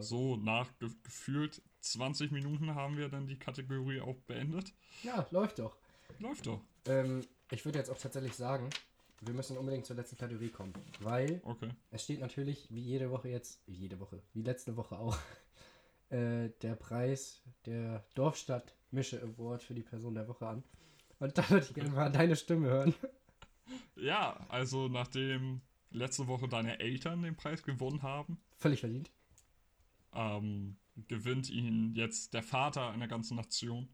So, nach ge gefühlt 20 Minuten haben wir dann die Kategorie auch beendet. Ja, läuft doch. Läuft doch. Ähm, ich würde jetzt auch tatsächlich sagen, wir müssen unbedingt zur letzten Kategorie kommen. Weil okay. es steht natürlich, wie jede Woche jetzt, wie jede Woche, wie letzte Woche auch, äh, der Preis der Dorfstadt Mische Award für die Person der Woche an. Und da würde ich gerne mal deine Stimme hören. Ja, also nachdem letzte Woche deine Eltern den Preis gewonnen haben, Völlig verdient. ähm, gewinnt ihn jetzt der Vater einer ganzen Nation.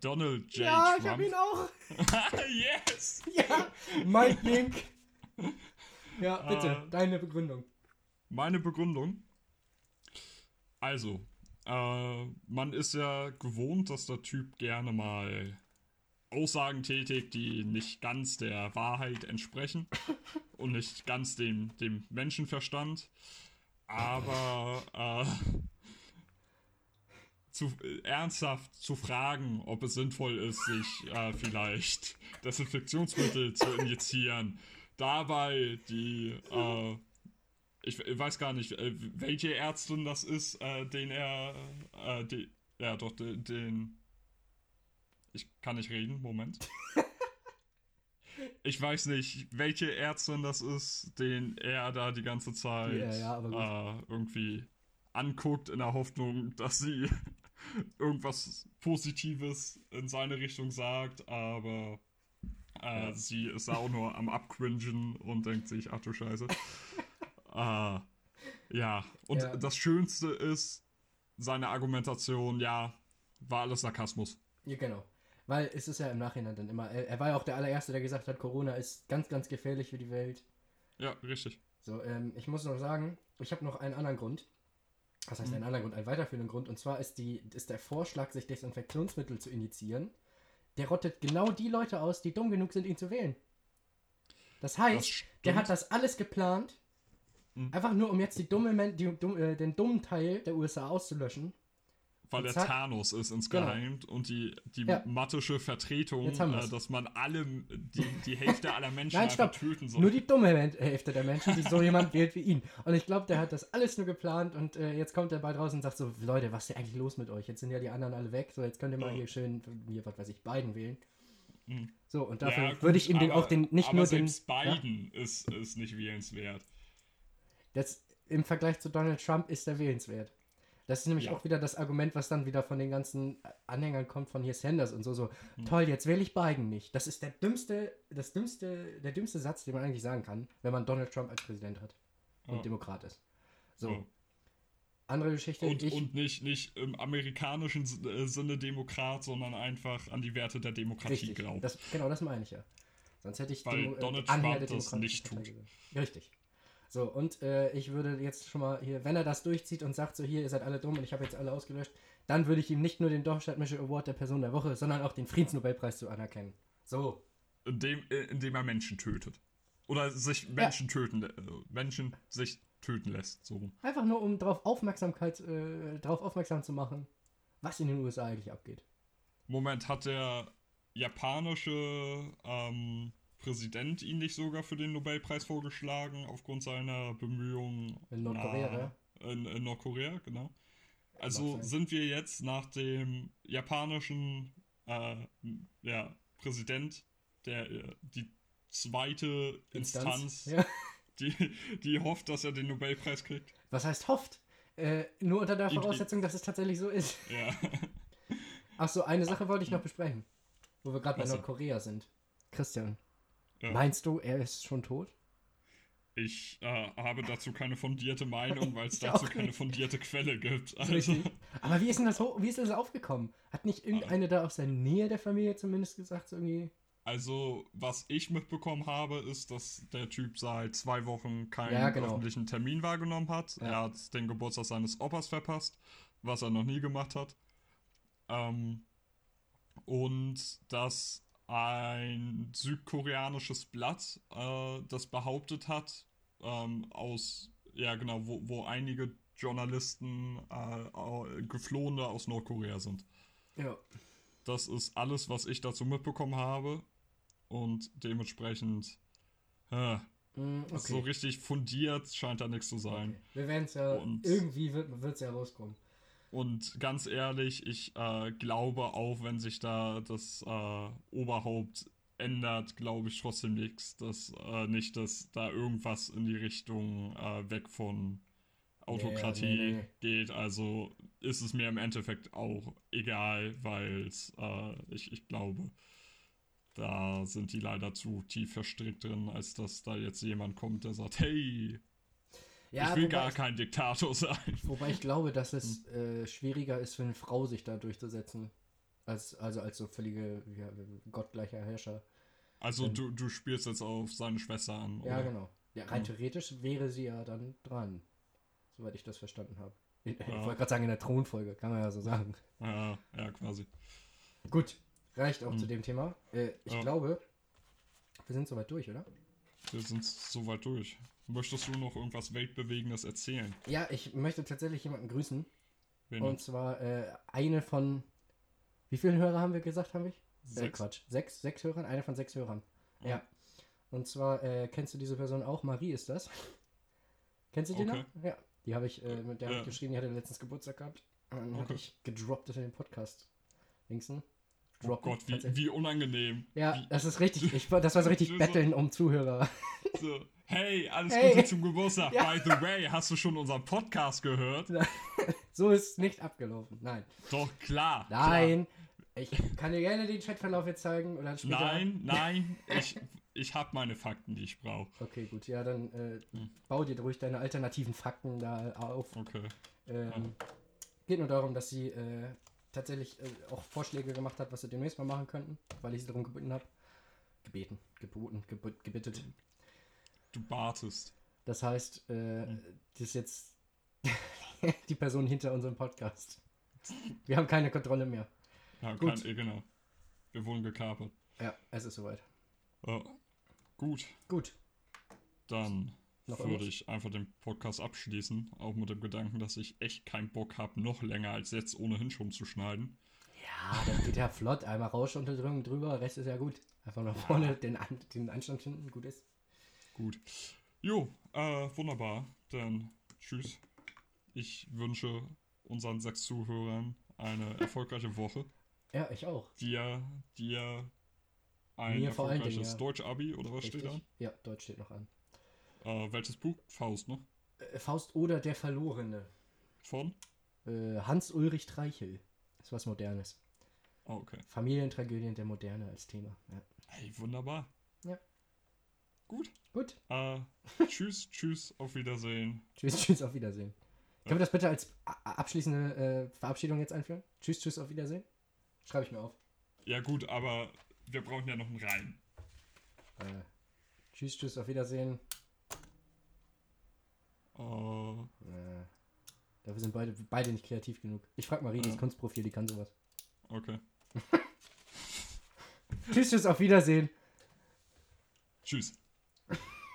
Donald J. Ja, ich Trump. hab ihn auch. yes! Ja, Mike Link. Ja, bitte, Äh. deine Begründung. Meine Begründung. Also, äh, man ist ja gewohnt, dass der Typ gerne mal Aussagen tätigt, die nicht ganz der Wahrheit entsprechen und nicht ganz dem, dem Menschenverstand. Aber äh, zu, äh, ernsthaft zu fragen, ob es sinnvoll ist, sich äh, vielleicht Desinfektionsmittel zu injizieren, dabei die äh, ich weiß gar nicht, äh, welche Ärztin das ist, äh, den er, die, ja doch, den, den, ich kann nicht reden, Moment. Ich weiß nicht, welche Ärztin das ist, den er da die ganze Zeit Ja, ja, äh, irgendwie anguckt in der Hoffnung, dass sie irgendwas Positives in seine Richtung sagt, aber äh, Ja. sie ist auch nur am Abcringen und denkt sich, ach du Scheiße. äh, ja, und Ja. das Schönste ist seine Argumentation, ja, war alles Sarkasmus. Ja, genau. Weil es ist ja im Nachhinein dann immer, er, er war ja auch der allererste, der gesagt hat, Corona ist ganz, ganz gefährlich für die Welt. Ja, richtig. So, ähm, ich muss noch sagen, ich habe noch einen anderen Grund. Was heißt einen anderen Grund? Einen weiterführenden Grund. Und zwar ist, die, ist der Vorschlag, sich Desinfektionsmittel zu injizieren, der rottet genau die Leute aus, die dumm genug sind, ihn zu wählen. Das heißt, Das der hat das alles geplant, Mhm. einfach nur um jetzt die dumme, die, dumm, äh, den dummen Teil der USA auszulöschen. Weil zack. Thanos ist Genau. insgeheim und die, die Ja. mattische Vertretung, äh, dass man alle, die, die Hälfte aller Menschen Nein, stopp. töten soll. Nur die dumme Hälfte der Menschen, die so jemand wählt wie ihn. Und ich glaube, der hat das alles nur geplant und äh, jetzt kommt er bald raus und sagt so, Leute, was ist denn eigentlich los mit euch? Jetzt sind ja die anderen alle weg, so jetzt könnt ihr mal Ja. hier schön, hier, was weiß ich, Biden wählen. Mhm. So, und Ja, dafür gut, würde ich ihm den aber- auch den, nicht nur den, selbst ja, Biden ist, ist nicht wählenswert. das, im Vergleich zu Donald Trump ist er wählenswert. Das ist nämlich Ja. auch wieder das Argument, was dann wieder von den ganzen Anhängern kommt, von hier Sanders und so, so, Hm. toll, jetzt wähle ich Biden nicht. Das ist der dümmste, das dümmste, der dümmste Satz, den man eigentlich sagen kann, wenn man Donald Trump als Präsident hat und Ja. Demokrat ist. So, So. andere Geschichte. Und, ich, und nicht, nicht im amerikanischen äh, Sinne Demokrat, sondern einfach an die Werte der Demokratie das, genau das meine ich ja. Sonst hätte ich Weil Demo- äh, Donald Anhänger Trump das nicht tut. Richtig. So, und äh, ich würde jetzt schon mal hier, wenn er das durchzieht und sagt so, hier, ihr seid alle dumm und ich habe jetzt alle ausgelöscht, dann würde ich ihm nicht nur den Dorfstadtmische Award der Person der Woche, sondern auch den Friedensnobelpreis zu anerkennen. So. Indem, äh, indem er Menschen tötet. Oder sich Menschen töten, lä- äh, Menschen sich töten lässt. So. Einfach nur, um darauf Aufmerksamkeit, äh, darauf aufmerksam zu machen, was in den USA eigentlich abgeht. Moment, hat der japanische ähm, Präsident ihn nicht sogar für den Nobelpreis vorgeschlagen, aufgrund seiner Bemühungen In Nordkorea, na- ja? In, in Nordkorea, genau. Also sind wir jetzt nach dem japanischen äh, ja, Präsident, der äh, die zweite Instanz, Ja. die, die hofft, dass er den Nobelpreis kriegt. Was heißt hofft? Äh, nur unter der Voraussetzung, dass es tatsächlich so ist. Ja. Ach so, eine Sache wollte ich noch besprechen. Wo wir gerade bei? Nordkorea sind. Christian, Ja. meinst du, er ist schon tot? Ich äh, habe dazu keine fundierte Meinung, weil es dazu keine fundierte Quelle gibt. Also. Aber wie ist denn das, wie ist das aufgekommen? Hat nicht irgendeine da aus der Nähe der Familie zumindest gesagt, so irgendwie? also, was ich mitbekommen habe, ist, dass der Typ seit zwei Wochen keinen Ja, genau. öffentlichen Termin wahrgenommen hat. Ja. Er hat den Geburtstag seines Opas verpasst, was er noch nie gemacht hat. Ähm, und dass ein südkoreanisches Blatt äh, das behauptet hat, ähm, aus, ja genau, wo, wo einige Journalisten äh, Geflohene aus Nordkorea sind. Ja. Das ist alles, was ich dazu mitbekommen habe. Und dementsprechend, äh, Mm, okay. so richtig fundiert scheint da nichts zu sein. okay. Wir werden es ja, Und- irgendwie wird es ja rauskommen. Und ganz ehrlich, ich äh, glaube auch, wenn sich da das äh, Oberhaupt ändert, glaube ich trotzdem nichts, dass äh, nicht, dass da irgendwas in die Richtung äh, weg von Autokratie nee, nee. geht. Also ist es mir im Endeffekt auch egal, weil äh, ich, ich glaube, Da sind die leider zu tief verstrickt drin, als dass da jetzt jemand kommt, der sagt, hey, Ja, ich will gar ich- kein Diktator sein. Wobei ich glaube, dass es äh, schwieriger ist für eine Frau, sich da durchzusetzen. Als, also als so völlige ja, gottgleicher Herrscher. Also Ähm. du, du spielst jetzt auf seine Schwester an. Ja, oder? genau. Ja, rein theoretisch wäre sie ja dann dran. Soweit ich das verstanden habe. Ich, ich Ja. wollte gerade sagen, in der Thronfolge, kann man ja so sagen. Ja, ja, quasi. Gut, reicht auch Hm. zu dem Thema. Äh, ich Ja. glaube, wir sind soweit durch, oder? Wir sind soweit durch. Möchtest du noch irgendwas Weltbewegendes erzählen? Ja, ich möchte tatsächlich jemanden grüßen. Wen Und zwar äh, eine von. Wie viele Hörer haben wir gesagt, habe ich? Äh, Sechs? Quatsch. Sechs, sechs Hörern? Eine von sechs Hörern. Ja. Ja. Und zwar, äh, kennst du diese Person auch? Marie ist das. Kennst du die Okay. noch? Ja. Die habe ich, äh, mit der habe Ja. ich geschrieben, die hatte letztens Geburtstag gehabt. Und dann Okay. hatte ich gedroppt in den Podcast. Linksen. Oh Gott, wie, wie unangenehm. Ja, Wie, das ist richtig. Ich, das war so richtig Betteln um Zuhörer. so, hey, alles Hey. Gute zum Geburtstag. Ja. By the way, hast du schon unseren Podcast gehört? So ist es nicht abgelaufen. Nein. Doch, klar. Nein. Ich kann dir gerne den Chatverlauf jetzt zeigen oder später. Klar. Nein, nein, ich, ich habe meine Fakten, die ich brauche. Okay, gut. Ja, dann äh, bau dir ruhig deine alternativen Fakten da auf. Okay. Ähm, Geht nur darum, dass sie äh, tatsächlich äh, auch Vorschläge gemacht hat, was sie demnächst mal machen könnten, weil ich sie darum gebeten habe. Gebeten, geboten, gebit, gebittet. Du batest. Das heißt, äh, Hm. das ist jetzt die Person hinter unserem Podcast. Wir haben keine Kontrolle mehr. Ja, Gut. Eh, genau. Wir wurden gekapert. Ja, es ist soweit. Ja. Gut, Gut. dann Noch würde irgendwas? ich einfach den Podcast abschließen. Auch mit dem Gedanken, dass ich echt keinen Bock habe, noch länger als jetzt ohnehin schon zu schneiden. Ja, das geht ja flott. Einmal Rauschunterdrückung drüber, Rest ist ja gut. Einfach nach vorne den, An den Anstand finden, gut ist. Gut. Jo, äh, wunderbar. Dann tschüss. Ich wünsche unseren sechs Zuhörern eine erfolgreiche Woche. Ja, ich auch. Dir, dir ein Mir allen Dingen, erfolgreiches ja. Deutsch-Abi oder was steht Richtig. Ja, Deutsch steht noch an. da? Äh, welches Buch? Faust, ne? Äh, Faust oder der Verlorene. Von? Äh, Hans-Ulrich Treichel. Ist was Modernes. Oh, okay. Familientragödien der Moderne als Thema. Ja. Hey, wunderbar. Ja. Gut. Gut. Äh, tschüss, tschüss, auf Wiedersehen. Tschüss, tschüss, auf Wiedersehen. Können wir das bitte als abschließende äh, Verabschiedung jetzt einführen? Tschüss, tschüss, auf Wiedersehen? Schreibe ich mir auf. Ja gut, aber wir brauchen ja noch einen Reim. Äh, tschüss, tschüss, auf Wiedersehen. Äh, Äh, dafür sind beide, beide nicht kreativ genug. Ich frage Marie, das Ja. Kunstprofil, die kann sowas. okay. Tschüss, tschüss, auf Wiedersehen. Tschüss.